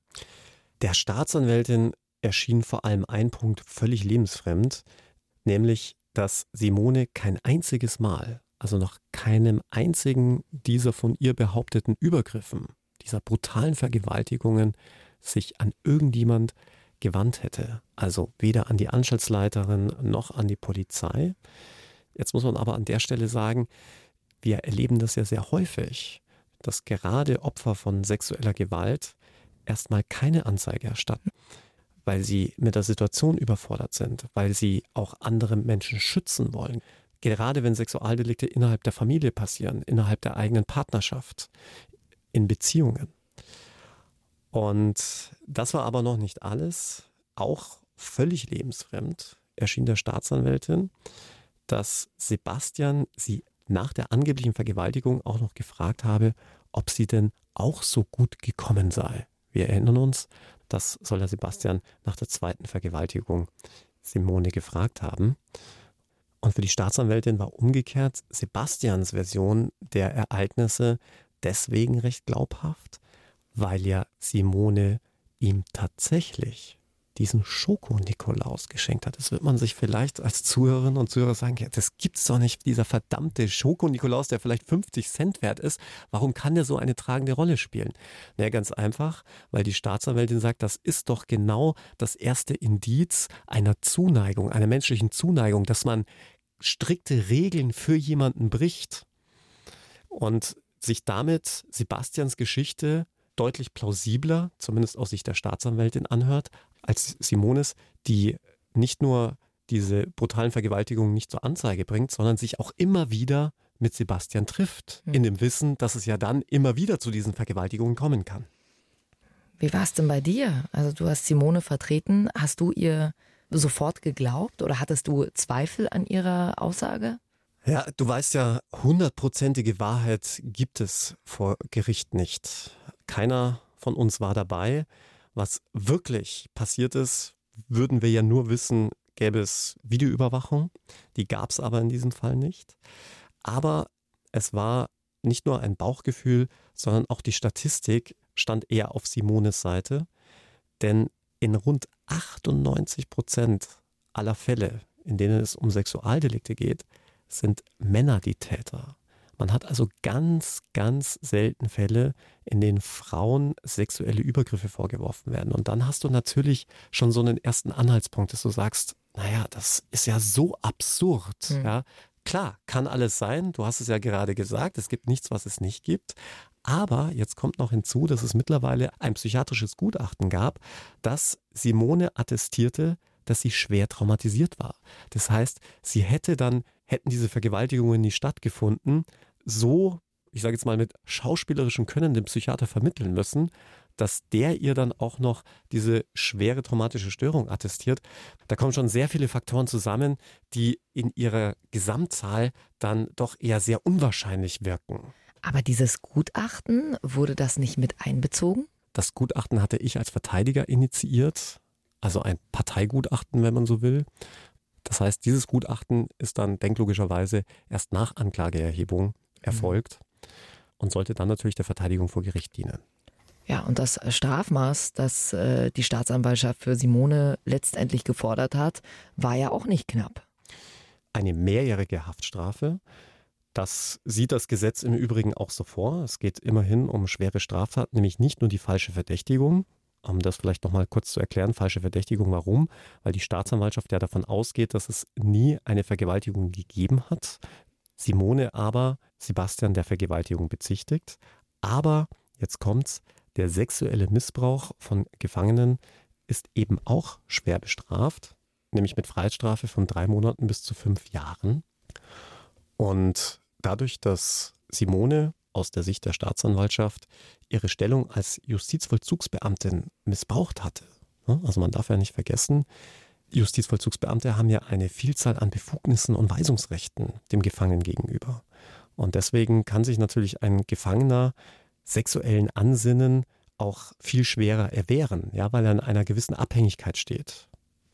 Der Staatsanwältin erschien vor allem ein Punkt völlig lebensfremd, nämlich, dass Simone kein einziges Mal, also nach keinem einzigen dieser von ihr behaupteten Übergriffen, dieser brutalen Vergewaltigungen, sich an irgendjemand gewandt hätte. Also weder an die Anstaltsleiterin noch an die Polizei. Jetzt muss man aber an der Stelle sagen, wir erleben das ja sehr häufig, dass gerade Opfer von sexueller Gewalt erstmal keine Anzeige erstatten weil sie mit der Situation überfordert sind, weil sie auch andere Menschen schützen wollen. Gerade wenn Sexualdelikte innerhalb der Familie passieren, innerhalb der eigenen Partnerschaft, in Beziehungen. Und das war aber noch nicht alles. Auch völlig lebensfremd erschien der Staatsanwältin, dass Sebastian sie nach der angeblichen Vergewaltigung auch noch gefragt habe, ob sie denn auch so gut gekommen sei. Wir erinnern uns, das soll der Sebastian nach der zweiten Vergewaltigung Simone gefragt haben. Und für die Staatsanwältin war umgekehrt Sebastians Version der Ereignisse deswegen recht glaubhaft, weil ja Simone ihm tatsächlich diesen Schoko-Nikolaus geschenkt hat. Das wird man sich vielleicht als Zuhörerinnen und Zuhörer sagen, ja, das gibt's doch nicht, dieser verdammte Schoko-Nikolaus, der vielleicht 50 Cent wert ist. Warum kann der so eine tragende Rolle spielen? Na, ganz einfach, weil die Staatsanwältin sagt, das ist doch genau das erste Indiz einer Zuneigung, einer menschlichen Zuneigung, dass man strikte Regeln für jemanden bricht und sich damit Sebastians Geschichte deutlich plausibler, zumindest aus Sicht der Staatsanwältin, anhört, als Simones, die nicht nur diese brutalen Vergewaltigungen nicht zur Anzeige bringt, sondern sich auch immer wieder mit Sebastian trifft, mhm. in dem Wissen, dass es ja dann immer wieder zu diesen Vergewaltigungen kommen kann. Wie war es denn bei dir? Also du hast Simone vertreten. Hast du ihr sofort geglaubt oder hattest du Zweifel an ihrer Aussage? Ja, du weißt ja, hundertprozentige Wahrheit gibt es vor Gericht nicht. Keiner von uns war dabei. Was wirklich passiert ist, würden wir ja nur wissen, gäbe es Videoüberwachung. Die gab es aber in diesem Fall nicht. Aber es war nicht nur ein Bauchgefühl, sondern auch die Statistik stand eher auf Simones Seite. Denn in rund 98 Prozent aller Fälle, in denen es um Sexualdelikte geht, sind Männer die Täter. Man hat also ganz, ganz selten Fälle, in denen Frauen sexuelle Übergriffe vorgeworfen werden. Und dann hast du natürlich schon so einen ersten Anhaltspunkt, dass du sagst, naja, das ist ja so absurd. Mhm. Ja. Klar, kann alles sein. Du hast es ja gerade gesagt. Es gibt nichts, was es nicht gibt. Aber jetzt kommt noch hinzu, dass es mittlerweile ein psychiatrisches Gutachten gab, das Simone attestierte, dass sie schwer traumatisiert war. Das heißt, sie hätte dann, hätten diese Vergewaltigungen nie stattgefunden, so, ich sage jetzt mal mit schauspielerischem Können dem Psychiater vermitteln müssen, dass der ihr dann auch noch diese schwere traumatische Störung attestiert. Da kommen schon sehr viele Faktoren zusammen, die in ihrer Gesamtzahl dann doch eher sehr unwahrscheinlich wirken. Aber dieses Gutachten, wurde das nicht mit einbezogen? Das Gutachten hatte ich als Verteidiger initiiert, also ein Parteigutachten, wenn man so will. Das heißt, dieses Gutachten ist dann denklogischerweise erst nach Anklageerhebung erfolgt mhm. und sollte dann natürlich der Verteidigung vor Gericht dienen. Ja, und das Strafmaß, das äh, die Staatsanwaltschaft für Simone letztendlich gefordert hat, war ja auch nicht knapp. Eine mehrjährige Haftstrafe. Das sieht das Gesetz im Übrigen auch so vor. Es geht immerhin um schwere Straftaten, nämlich nicht nur die falsche Verdächtigung. Um das vielleicht nochmal kurz zu erklären, falsche Verdächtigung, warum? Weil die Staatsanwaltschaft ja davon ausgeht, dass es nie eine Vergewaltigung gegeben hat. Simone aber Sebastian der Vergewaltigung bezichtigt. Aber, jetzt kommt's, der sexuelle Missbrauch von Gefangenen ist eben auch schwer bestraft, nämlich mit Freiheitsstrafe von drei Monaten bis zu fünf Jahren. Und dadurch, dass Simone aus der Sicht der Staatsanwaltschaft ihre Stellung als Justizvollzugsbeamtin missbraucht hatte, also man darf ja nicht vergessen, Justizvollzugsbeamte haben ja eine Vielzahl an Befugnissen und Weisungsrechten dem Gefangenen gegenüber. Und deswegen kann sich natürlich ein Gefangener sexuellen Ansinnen auch viel schwerer erwehren, ja, weil er in einer gewissen Abhängigkeit steht.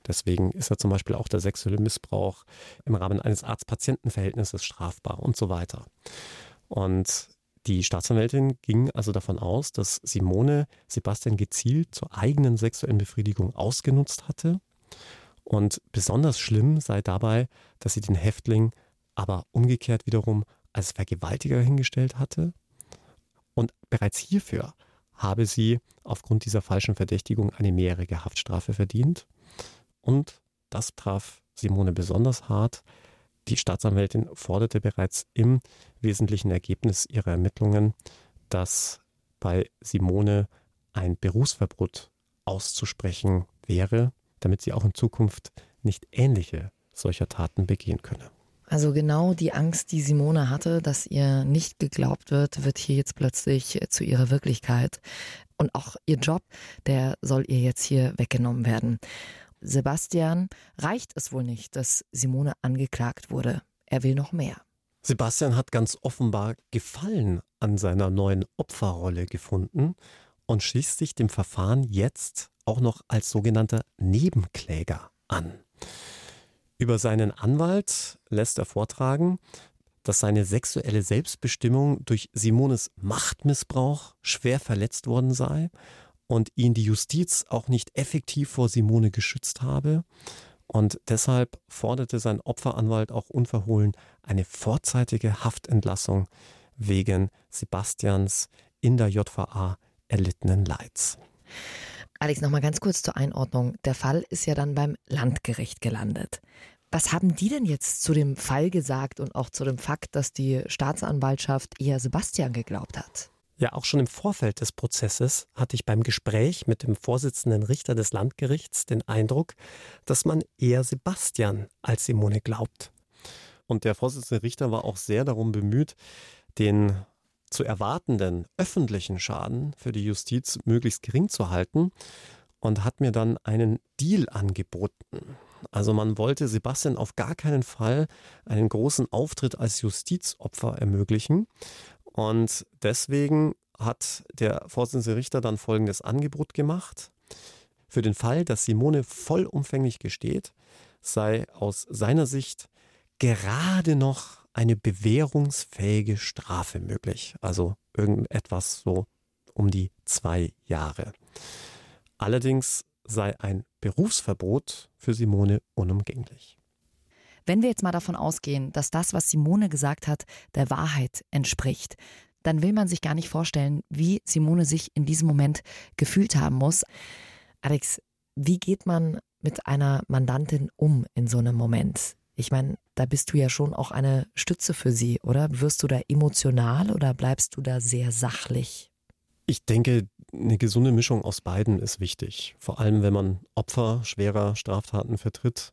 Deswegen ist ja zum Beispiel auch der sexuelle Missbrauch im Rahmen eines Arzt-Patienten-Verhältnisses strafbar und so weiter. Und die Staatsanwältin ging also davon aus, dass Simone Sebastian gezielt zur eigenen sexuellen Befriedigung ausgenutzt hatte. Und besonders schlimm sei dabei, dass sie den Häftling aber umgekehrt wiederum als Vergewaltiger hingestellt hatte. Und bereits hierfür habe sie aufgrund dieser falschen Verdächtigung eine mehrjährige Haftstrafe verdient. Und das traf Simone besonders hart. Die Staatsanwältin forderte bereits im wesentlichen Ergebnis ihrer Ermittlungen, dass bei Simone ein Berufsverbot auszusprechen wäre, damit sie auch in Zukunft nicht ähnliche solcher Taten begehen könne. Also genau die Angst, die Simone hatte, dass ihr nicht geglaubt wird, wird hier jetzt plötzlich zu ihrer Wirklichkeit. Und auch ihr Job, der soll ihr jetzt hier weggenommen werden. Sebastian reicht es wohl nicht, dass Simone angeklagt wurde. Er will noch mehr. Sebastian hat ganz offenbar Gefallen an seiner neuen Opferrolle gefunden und schließt sich dem Verfahren jetzt auch noch als sogenannter Nebenkläger an. Über seinen Anwalt lässt er vortragen, dass seine sexuelle Selbstbestimmung durch Simones Machtmissbrauch schwer verletzt worden sei und ihn die Justiz auch nicht effektiv vor Simone geschützt habe. Und deshalb forderte sein Opferanwalt auch unverhohlen eine vorzeitige Haftentlassung wegen Sebastians in der JVA erlittenen Leids. Alex, nochmal ganz kurz zur Einordnung. Der Fall ist ja dann beim Landgericht gelandet. Was haben die denn jetzt zu dem Fall gesagt und auch zu dem Fakt, dass die Staatsanwaltschaft eher Sebastian geglaubt hat? Ja, auch schon im Vorfeld des Prozesses hatte ich beim Gespräch mit dem Vorsitzenden Richter des Landgerichts den Eindruck, dass man eher Sebastian als Simone glaubt. Und der Vorsitzende Richter war auch sehr darum bemüht, den zu erwartenden öffentlichen Schaden für die Justiz möglichst gering zu halten und hat mir dann einen Deal angeboten. Also man wollte Sebastian auf gar keinen Fall einen großen Auftritt als Justizopfer ermöglichen. Und deswegen hat der Vorsitzende Richter dann folgendes Angebot gemacht. Für den Fall, dass Simone vollumfänglich gesteht, sei aus seiner Sicht gerade noch eine bewährungsfähige Strafe möglich. Also irgendetwas so um die zwei Jahre. Allerdings sei ein Berufsverbot für Simone unumgänglich. Wenn wir jetzt mal davon ausgehen, dass das, was Simone gesagt hat, der Wahrheit entspricht, dann will man sich gar nicht vorstellen, wie Simone sich in diesem Moment gefühlt haben muss. Alex, wie geht man mit einer Mandantin um in so einem Moment? Ich meine, da bist du ja schon auch eine Stütze für sie, oder? Wirst du da emotional oder bleibst du da sehr sachlich? Ich denke, eine gesunde Mischung aus beiden ist wichtig. Vor allem, wenn man Opfer schwerer Straftaten vertritt.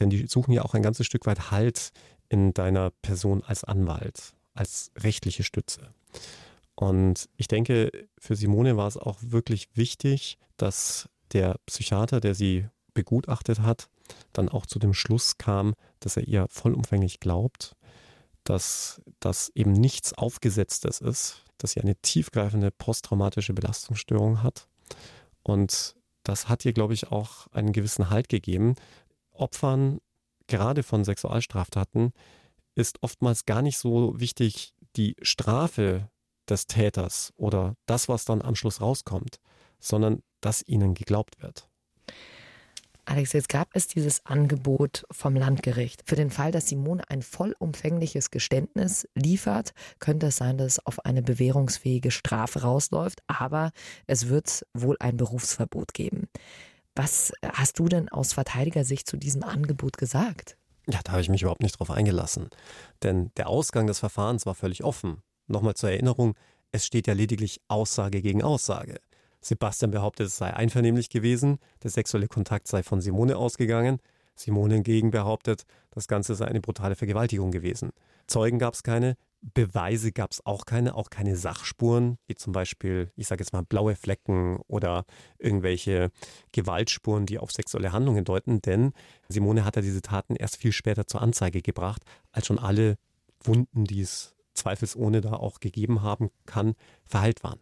Denn die suchen ja auch ein ganzes Stück weit Halt in deiner Person als Anwalt, als rechtliche Stütze. Und ich denke, für Simone war es auch wirklich wichtig, dass der Psychiater, der sie begutachtet hat, dann auch zu dem Schluss kam, dass er ihr vollumfänglich glaubt, dass das eben nichts Aufgesetztes ist, dass sie eine tiefgreifende posttraumatische Belastungsstörung hat. Und das hat ihr, glaube ich, auch einen gewissen Halt gegeben. Opfern, gerade von Sexualstraftaten, ist oftmals gar nicht so wichtig die Strafe des Täters oder das, was dann am Schluss rauskommt, sondern dass ihnen geglaubt wird. Alex, jetzt gab es dieses Angebot vom Landgericht. Für den Fall, dass Simone ein vollumfängliches Geständnis liefert, könnte es sein, dass es auf eine bewährungsfähige Strafe rausläuft, aber es wird wohl ein Berufsverbot geben. Was hast du denn aus Verteidigersicht zu diesem Angebot gesagt? Ja, da habe ich mich überhaupt nicht drauf eingelassen. Denn der Ausgang des Verfahrens war völlig offen. Nochmal zur Erinnerung, es steht ja lediglich Aussage gegen Aussage. Sebastian behauptet, es sei einvernehmlich gewesen, der sexuelle Kontakt sei von Simone ausgegangen. Simone hingegen behauptet, das Ganze sei eine brutale Vergewaltigung gewesen. Zeugen gab es keine, Beweise gab es auch keine, auch keine Sachspuren, wie zum Beispiel, ich sage jetzt mal, blaue Flecken oder irgendwelche Gewaltspuren, die auf sexuelle Handlungen deuten, denn Simone hat ja diese Taten erst viel später zur Anzeige gebracht, als schon alle Wunden, die es zweifelsohne da auch gegeben haben kann, verheilt waren.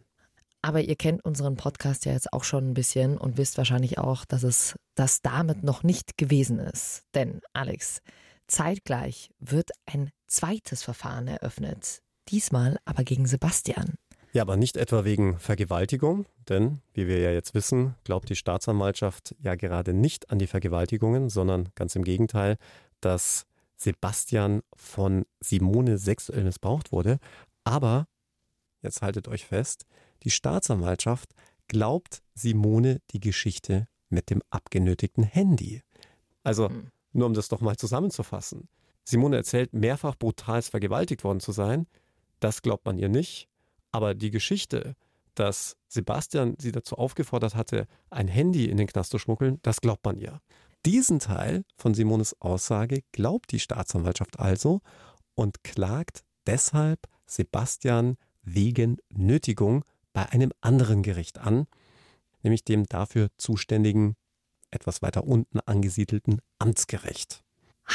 Aber ihr kennt unseren Podcast ja jetzt auch schon ein bisschen und wisst wahrscheinlich auch, dass es das damit noch nicht gewesen ist. Denn, Alex, zeitgleich wird ein zweites Verfahren eröffnet. Diesmal aber gegen Sebastian. Ja, aber nicht etwa wegen Vergewaltigung, denn, wie wir ja jetzt wissen, glaubt die Staatsanwaltschaft ja gerade nicht an die Vergewaltigungen, sondern ganz im Gegenteil, dass Sebastian von Simone sexuell missbraucht wurde. Aber, jetzt haltet euch fest, die Staatsanwaltschaft glaubt Simone die Geschichte mit dem abgenötigten Handy. Also, hm. Nur um das doch mal zusammenzufassen. Simone erzählt, mehrfach brutal vergewaltigt worden zu sein. Das glaubt man ihr nicht. Aber die Geschichte, dass Sebastian sie dazu aufgefordert hatte, ein Handy in den Knast zu schmuggeln, das glaubt man ihr. Diesen Teil von Simones Aussage glaubt die Staatsanwaltschaft also und klagt deshalb Sebastian wegen Nötigung bei einem anderen Gericht an, nämlich dem dafür zuständigen, etwas weiter unten angesiedelten Amtsgericht.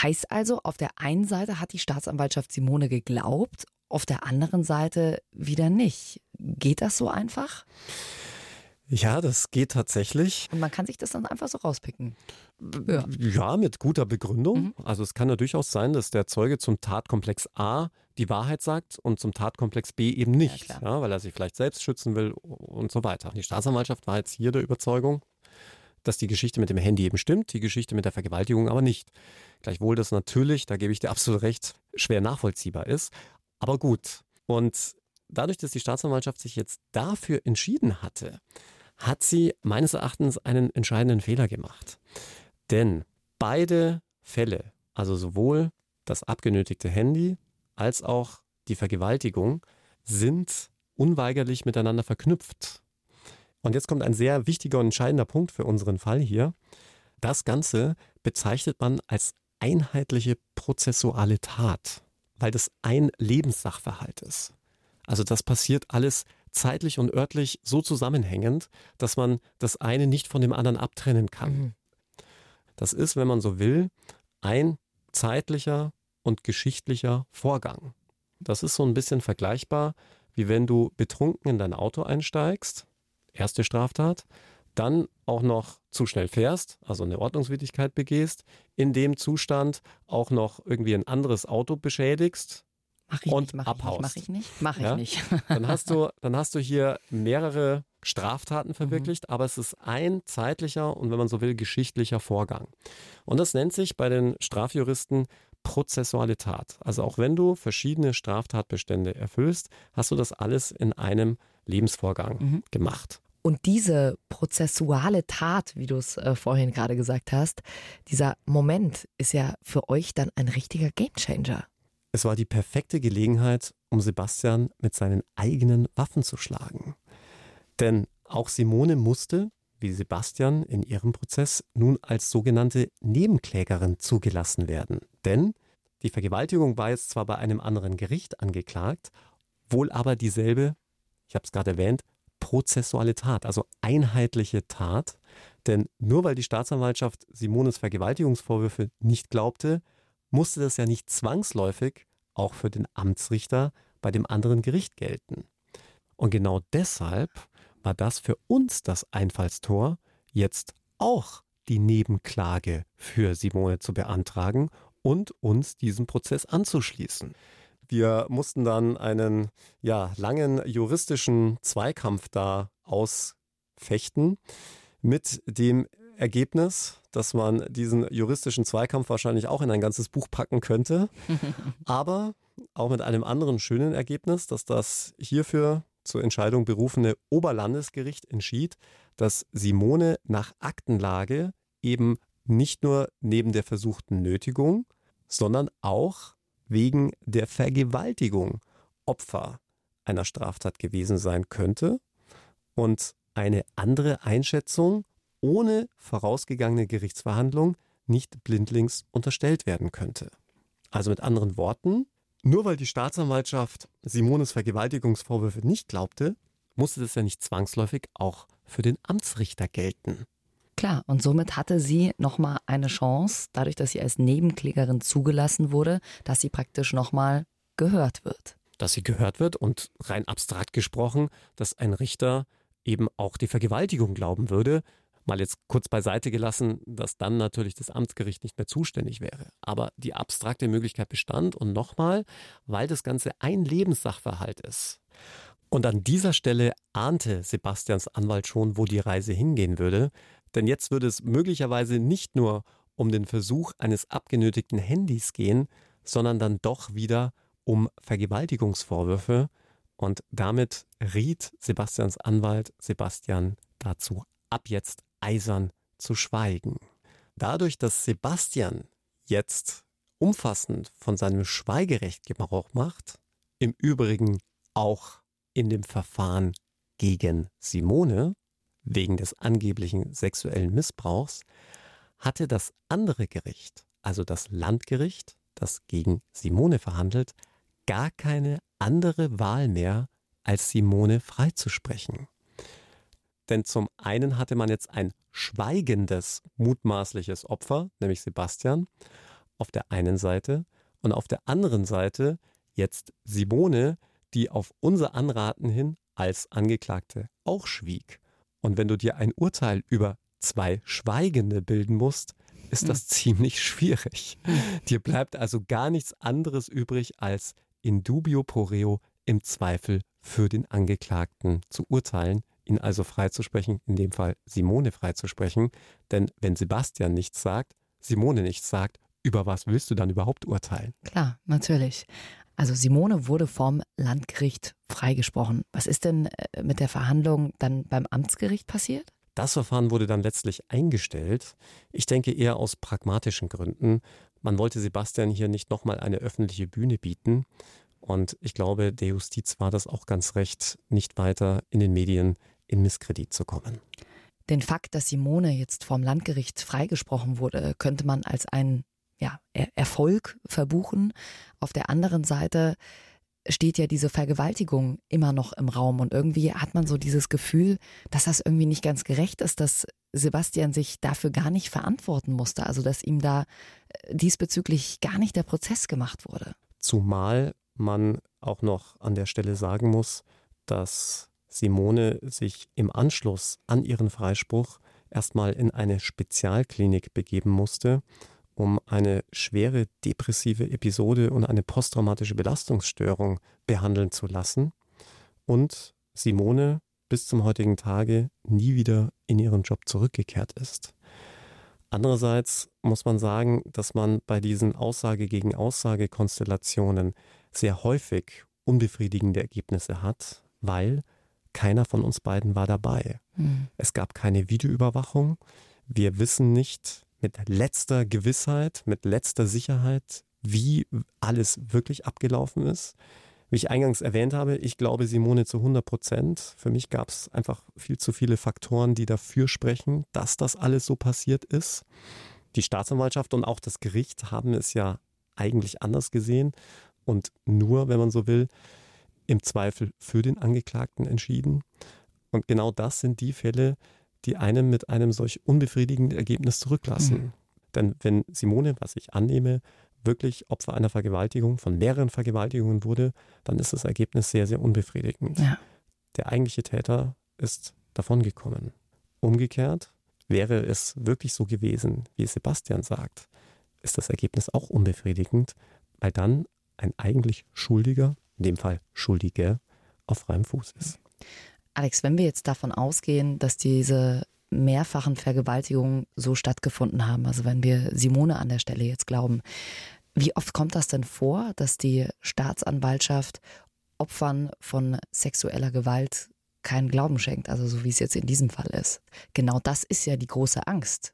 Heißt also, auf der einen Seite hat die Staatsanwaltschaft Simone geglaubt, auf der anderen Seite wieder nicht. Geht das so einfach? Ja, das geht tatsächlich. Und man kann sich das dann einfach so rauspicken. Ja, ja mit guter Begründung. Mhm. Also es kann ja durchaus sein, dass der Zeuge zum Tatkomplex A die Wahrheit sagt und zum Tatkomplex B eben nicht, ja, ja, weil er sich vielleicht selbst schützen will und so weiter. Die Staatsanwaltschaft war jetzt hier der Überzeugung, dass die Geschichte mit dem Handy eben stimmt, die Geschichte mit der Vergewaltigung aber nicht. Gleichwohl das natürlich, da gebe ich dir absolut recht, schwer nachvollziehbar ist. Aber gut. Und dadurch, dass die Staatsanwaltschaft sich jetzt dafür entschieden hatte, hat sie meines Erachtens einen entscheidenden Fehler gemacht. Denn beide Fälle, also sowohl das abgenötigte Handy als auch die Vergewaltigung, sind unweigerlich miteinander verknüpft. Und jetzt kommt ein sehr wichtiger und entscheidender Punkt für unseren Fall hier. Das Ganze bezeichnet man als einheitliche prozessuale Tat, weil das ein Lebenssachverhalt ist. Also das passiert alles zeitlich und örtlich so zusammenhängend, dass man das eine nicht von dem anderen abtrennen kann. Mhm. Das ist, wenn man so will, ein zeitlicher und geschichtlicher Vorgang. Das ist so ein bisschen vergleichbar, wie wenn du betrunken in dein Auto einsteigst, erste Straftat, dann auch noch zu schnell fährst, also eine Ordnungswidrigkeit begehst, in dem Zustand auch noch irgendwie ein anderes Auto beschädigst, Mach ich und nicht, mach abhaust. Ich nicht, mach ich nicht, mach ja? ich nicht. dann, hast du, dann hast du hier mehrere Straftaten mhm. verwirklicht, mhm. aber es ist ein zeitlicher und wenn man so will, geschichtlicher Vorgang. Und das nennt sich bei den Strafjuristen prozessuale Tat. Also auch wenn du verschiedene Straftatbestände erfüllst, hast du das alles in einem Lebensvorgang mhm. gemacht. Und diese prozessuale Tat, wie du es äh, vorhin gerade gesagt hast, dieser Moment ist ja für euch dann ein richtiger Gamechanger. Es war die perfekte Gelegenheit, um Sebastian mit seinen eigenen Waffen zu schlagen. Denn auch Simone musste, wie Sebastian in ihrem Prozess, nun als sogenannte Nebenklägerin zugelassen werden. Denn die Vergewaltigung war jetzt zwar bei einem anderen Gericht angeklagt, wohl aber dieselbe, ich habe es gerade erwähnt, prozessuale Tat, also einheitliche Tat. Denn nur weil die Staatsanwaltschaft Simones Vergewaltigungsvorwürfe nicht glaubte, musste das ja nicht zwangsläufig auch für den Amtsrichter bei dem anderen Gericht gelten. Und genau deshalb war das für uns das Einfallstor, jetzt auch die Nebenklage für Simone zu beantragen und uns diesem Prozess anzuschließen. Wir mussten dann einen ja, langen juristischen Zweikampf da ausfechten mit dem Ergebnis, dass man diesen juristischen Zweikampf wahrscheinlich auch in ein ganzes Buch packen könnte. Aber auch mit einem anderen schönen Ergebnis, dass das hierfür zur Entscheidung berufene Oberlandesgericht entschied, dass Simone nach Aktenlage eben nicht nur neben der versuchten Nötigung, sondern auch wegen der Vergewaltigung Opfer einer Straftat gewesen sein könnte und eine andere Einschätzung ohne vorausgegangene Gerichtsverhandlung nicht blindlings unterstellt werden könnte. Also mit anderen Worten, nur weil die Staatsanwaltschaft Simones Vergewaltigungsvorwürfe nicht glaubte, musste das ja nicht zwangsläufig auch für den Amtsrichter gelten. Klar, und somit hatte sie nochmal eine Chance, dadurch, dass sie als Nebenklägerin zugelassen wurde, dass sie praktisch nochmal gehört wird. Dass sie gehört wird und rein abstrakt gesprochen, dass ein Richter eben auch die Vergewaltigung glauben würde, Mal jetzt kurz beiseite gelassen, dass dann natürlich das Amtsgericht nicht mehr zuständig wäre. Aber die abstrakte Möglichkeit bestand und nochmal, weil das Ganze ein Lebenssachverhalt ist. Und an dieser Stelle ahnte Sebastians Anwalt schon, wo die Reise hingehen würde. Denn jetzt würde es möglicherweise nicht nur um den Versuch eines abgenötigten Handys gehen, sondern dann doch wieder um Vergewaltigungsvorwürfe. Und damit riet Sebastians Anwalt Sebastian dazu, ab jetzt eisern zu schweigen. Dadurch, dass Sebastian jetzt umfassend von seinem Schweigerecht Gebrauch macht, im Übrigen auch in dem Verfahren gegen Simone wegen des angeblichen sexuellen Missbrauchs, hatte das andere Gericht, also das Landgericht, das gegen Simone verhandelt, gar keine andere Wahl mehr, als Simone freizusprechen. Denn zum einen hatte man jetzt ein schweigendes, mutmaßliches Opfer, nämlich Sebastian, auf der einen Seite und auf der anderen Seite jetzt Simone, die auf unser Anraten hin als Angeklagte auch schwieg. Und wenn du dir ein Urteil über zwei Schweigende bilden musst, ist das hm. ziemlich schwierig. Dir bleibt also gar nichts anderes übrig, als in dubio pro reo im Zweifel für den Angeklagten zu urteilen, ihn also freizusprechen, in dem Fall Simone freizusprechen. Denn wenn Sebastian nichts sagt, Simone nichts sagt, über was willst du dann überhaupt urteilen? Klar, natürlich. Also Simone wurde vom Landgericht freigesprochen. Was ist denn äh, mit der Verhandlung dann beim Amtsgericht passiert? Das Verfahren wurde dann letztlich eingestellt. Ich denke eher aus pragmatischen Gründen. Man wollte Sebastian hier nicht nochmal eine öffentliche Bühne bieten. Und ich glaube, der Justiz war das auch ganz recht, nicht weiter in den Medien in Misskredit zu kommen. Den Fakt, dass Simone jetzt vom Landgericht freigesprochen wurde, könnte man als einen ja, Erfolg verbuchen. Auf der anderen Seite steht ja diese Vergewaltigung immer noch im Raum und irgendwie hat man so dieses Gefühl, dass das irgendwie nicht ganz gerecht ist, dass Sebastian sich dafür gar nicht verantworten musste, also dass ihm da äh, diesbezüglich gar nicht der Prozess gemacht wurde. Zumal man auch noch an der Stelle sagen muss, dass Simone sich im Anschluss an ihren Freispruch erstmal in eine Spezialklinik begeben musste, um eine schwere depressive Episode und eine posttraumatische Belastungsstörung behandeln zu lassen und Simone bis zum heutigen Tage nie wieder in ihren Job zurückgekehrt ist. Andererseits muss man sagen, dass man bei diesen Aussage gegen Aussage Konstellationen sehr häufig unbefriedigende Ergebnisse hat, weil keiner von uns beiden war dabei. Mhm. Es gab keine Videoüberwachung. Wir wissen nicht, mit letzter Gewissheit, mit letzter Sicherheit, wie alles wirklich abgelaufen ist. Wie ich eingangs erwähnt habe, ich glaube Simone zu 100 Prozent. Für mich gab es einfach viel zu viele Faktoren, die dafür sprechen, dass das alles so passiert ist. Die Staatsanwaltschaft und auch das Gericht haben es ja eigentlich anders gesehen und nur, wenn man so will, im Zweifel für den Angeklagten entschieden. Und genau das sind die Fälle, die einen mit einem solch unbefriedigenden Ergebnis zurücklassen. Mhm. Denn wenn Simone, was ich annehme, wirklich Opfer einer Vergewaltigung, von mehreren Vergewaltigungen wurde, dann ist das Ergebnis sehr, sehr unbefriedigend. Ja. Der eigentliche Täter ist davongekommen. Umgekehrt wäre es wirklich so gewesen, wie Sebastian sagt, ist das Ergebnis auch unbefriedigend, weil dann ein eigentlich Schuldiger, in dem Fall Schuldige, auf freiem Fuß ist. Alex, wenn wir jetzt davon ausgehen, dass diese mehrfachen Vergewaltigungen so stattgefunden haben, also wenn wir Simone an der Stelle jetzt glauben, wie oft kommt das denn vor, dass die Staatsanwaltschaft Opfern von sexueller Gewalt keinen Glauben schenkt, also so wie es jetzt in diesem Fall ist? Genau das ist ja die große Angst.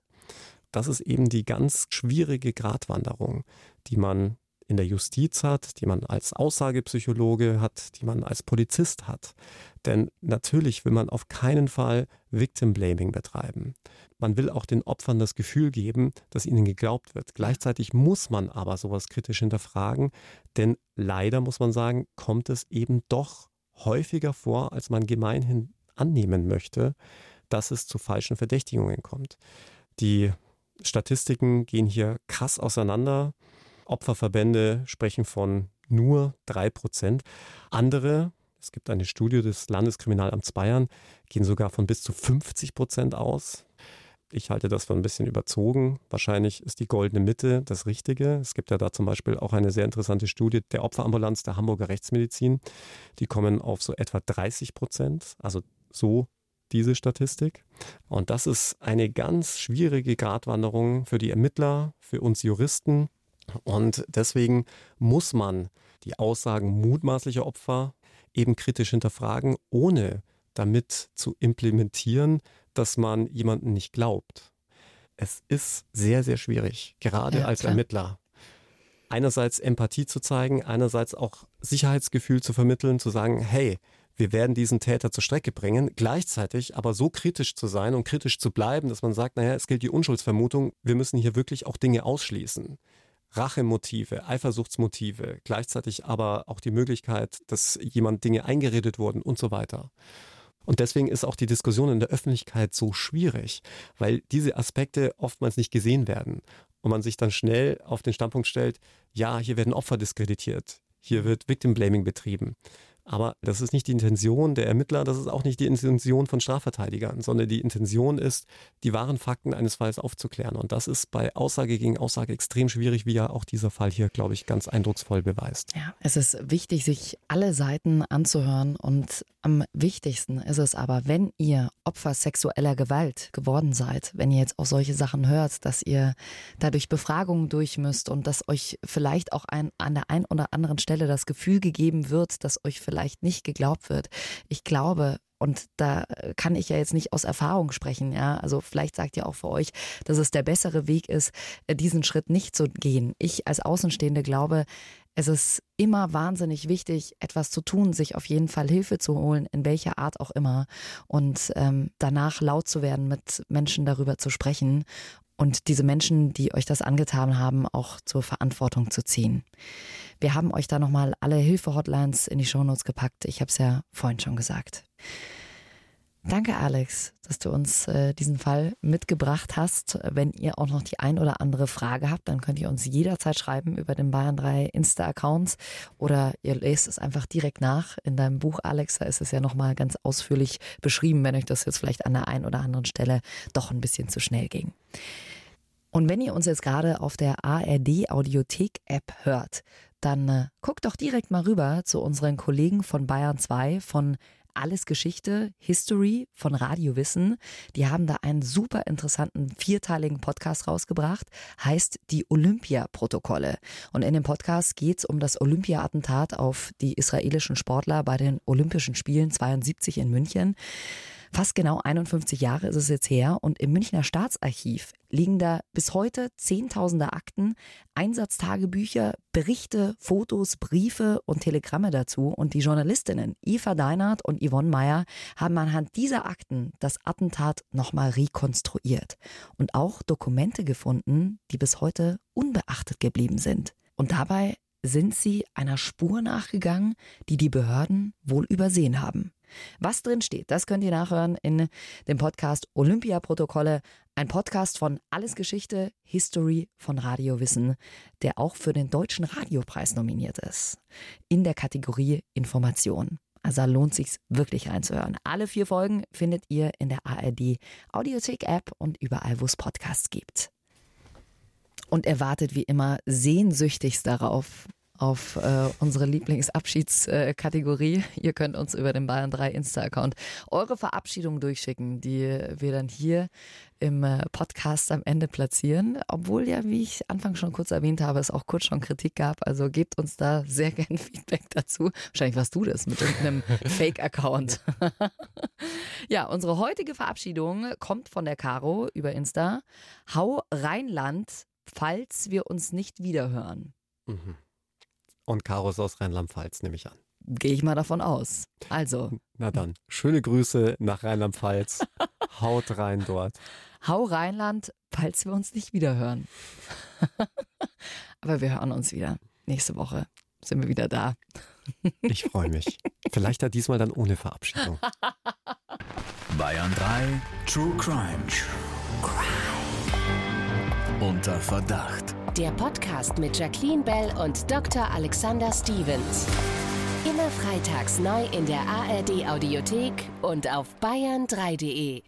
Das ist eben die ganz schwierige Gratwanderung, die man in der Justiz hat, die man als Aussagepsychologe hat, die man als Polizist hat. Denn natürlich will man auf keinen Fall Victim Blaming betreiben. Man will auch den Opfern das Gefühl geben, dass ihnen geglaubt wird. Gleichzeitig muss man aber sowas kritisch hinterfragen, denn leider muss man sagen, kommt es eben doch häufiger vor, als man gemeinhin annehmen möchte, dass es zu falschen Verdächtigungen kommt. Die Statistiken gehen hier krass auseinander. Opferverbände sprechen von nur drei Prozent. Andere, es gibt eine Studie des Landeskriminalamts Bayern, gehen sogar von bis zu 50 Prozent aus. Ich halte das für ein bisschen überzogen. Wahrscheinlich ist die goldene Mitte das Richtige. Es gibt ja da zum Beispiel auch eine sehr interessante Studie der Opferambulanz der Hamburger Rechtsmedizin. Die kommen auf so etwa 30 Prozent, also so diese Statistik. Und das ist eine ganz schwierige Gratwanderung für die Ermittler, für uns Juristen. Und deswegen muss man die Aussagen mutmaßlicher Opfer eben kritisch hinterfragen, ohne damit zu implementieren, dass man jemanden nicht glaubt. Es ist sehr, sehr schwierig, gerade ja, als klar. Ermittler. Einerseits Empathie zu zeigen, einerseits auch Sicherheitsgefühl zu vermitteln, zu sagen, hey, wir werden diesen Täter zur Strecke bringen, gleichzeitig aber so kritisch zu sein und kritisch zu bleiben, dass man sagt, naja, es gilt die Unschuldsvermutung, wir müssen hier wirklich auch Dinge ausschließen. Rachemotive, Eifersuchtsmotive, gleichzeitig aber auch die Möglichkeit, dass jemand Dinge eingeredet wurden und so weiter. Und deswegen ist auch die Diskussion in der Öffentlichkeit so schwierig, weil diese Aspekte oftmals nicht gesehen werden und man sich dann schnell auf den Standpunkt stellt, ja, hier werden Opfer diskreditiert, hier wird Victim Blaming betrieben. Aber das ist nicht die Intention der Ermittler, das ist auch nicht die Intention von Strafverteidigern, sondern die Intention ist, die wahren Fakten eines Falls aufzuklären. Und das ist bei Aussage gegen Aussage extrem schwierig, wie ja auch dieser Fall hier, glaube ich, ganz eindrucksvoll beweist. Ja, es ist wichtig, sich alle Seiten anzuhören. Und am wichtigsten ist es aber, wenn ihr Opfer sexueller Gewalt geworden seid, wenn ihr jetzt auch solche Sachen hört, dass ihr dadurch Befragungen durchmüsst und dass euch vielleicht auch ein, an der einen oder anderen Stelle das Gefühl gegeben wird, dass euch vielleicht nicht geglaubt wird. Ich glaube, und da kann ich ja jetzt nicht aus Erfahrung sprechen, ja. Also vielleicht sagt ihr auch für euch, dass es der bessere Weg ist, diesen Schritt nicht zu gehen. Ich als Außenstehende glaube, es ist immer wahnsinnig wichtig, etwas zu tun, sich auf jeden Fall Hilfe zu holen, in welcher Art auch immer. Und ähm, danach laut zu werden, mit Menschen darüber zu sprechen und diese Menschen, die euch das angetan haben, auch zur Verantwortung zu ziehen. Wir haben euch da nochmal alle Hilfe-Hotlines in die Shownotes gepackt. Ich habe es ja vorhin schon gesagt. Danke, Alex, dass du uns äh, diesen Fall mitgebracht hast. Wenn ihr auch noch die ein oder andere Frage habt, dann könnt ihr uns jederzeit schreiben über den Bayern 3 Insta-Account oder ihr lest es einfach direkt nach. In deinem Buch, Alex, da ist es ja nochmal ganz ausführlich beschrieben, wenn euch das jetzt vielleicht an der einen oder anderen Stelle doch ein bisschen zu schnell ging. Und wenn ihr uns jetzt gerade auf der ARD Audiothek App hört, dann äh, guckt doch direkt mal rüber zu unseren Kollegen von Bayern 2 von alles Geschichte, History von Radio Wissen. Die haben da einen super interessanten vierteiligen Podcast rausgebracht, heißt die Olympia-Protokolle. Und in dem Podcast geht es um das Olympia-Attentat auf die israelischen Sportler bei den Olympischen Spielen 72 in München. Fast genau 51 Jahre ist es jetzt her und im Münchner Staatsarchiv liegen da bis heute Zehntausende Akten, Einsatztagebücher, Berichte, Fotos, Briefe und Telegramme dazu. Und die Journalistinnen Eva Deinert und Yvonne Meyer haben anhand dieser Akten das Attentat nochmal rekonstruiert und auch Dokumente gefunden, die bis heute unbeachtet geblieben sind. Und dabei sind sie einer Spur nachgegangen, die die Behörden wohl übersehen haben. Was drin steht, das könnt ihr nachhören in dem Podcast Olympiaprotokolle, ein Podcast von Alles Geschichte, History von Radio Wissen, der auch für den Deutschen Radiopreis nominiert ist. In der Kategorie Information. Also lohnt sich wirklich reinzuhören. Alle vier Folgen findet ihr in der ARD Audiothek App und überall, wo es Podcasts gibt. Und erwartet wie immer sehnsüchtigst darauf, auf äh, unsere Lieblingsabschiedskategorie. Ihr könnt uns über den Bayern 3 Insta-Account eure Verabschiedung durchschicken, die wir dann hier im äh, Podcast am Ende platzieren. Obwohl ja, wie ich Anfang schon kurz erwähnt habe, es auch kurz schon Kritik gab. Also gebt uns da sehr gern Feedback dazu. Wahrscheinlich warst du das mit irgendeinem Fake-Account. ja, unsere heutige Verabschiedung kommt von der Caro über Insta. Hau Rheinland, falls wir uns nicht wiederhören. Mhm. Und Karos aus Rheinland-Pfalz, nehme ich an. Gehe ich mal davon aus. Also. Na dann, schöne Grüße nach Rheinland-Pfalz. Haut rein dort. Hau Rheinland, falls wir uns nicht wiederhören. Aber wir hören uns wieder. Nächste Woche sind wir wieder da. Ich freue mich. Vielleicht ja diesmal dann ohne Verabschiedung. Bayern 3 True Crime. True Crime. Unter Verdacht. Der Podcast mit Jacqueline Bell und Dr. Alexander Stevens. Immer freitags neu in der ARD Audiothek und auf bayern3.de.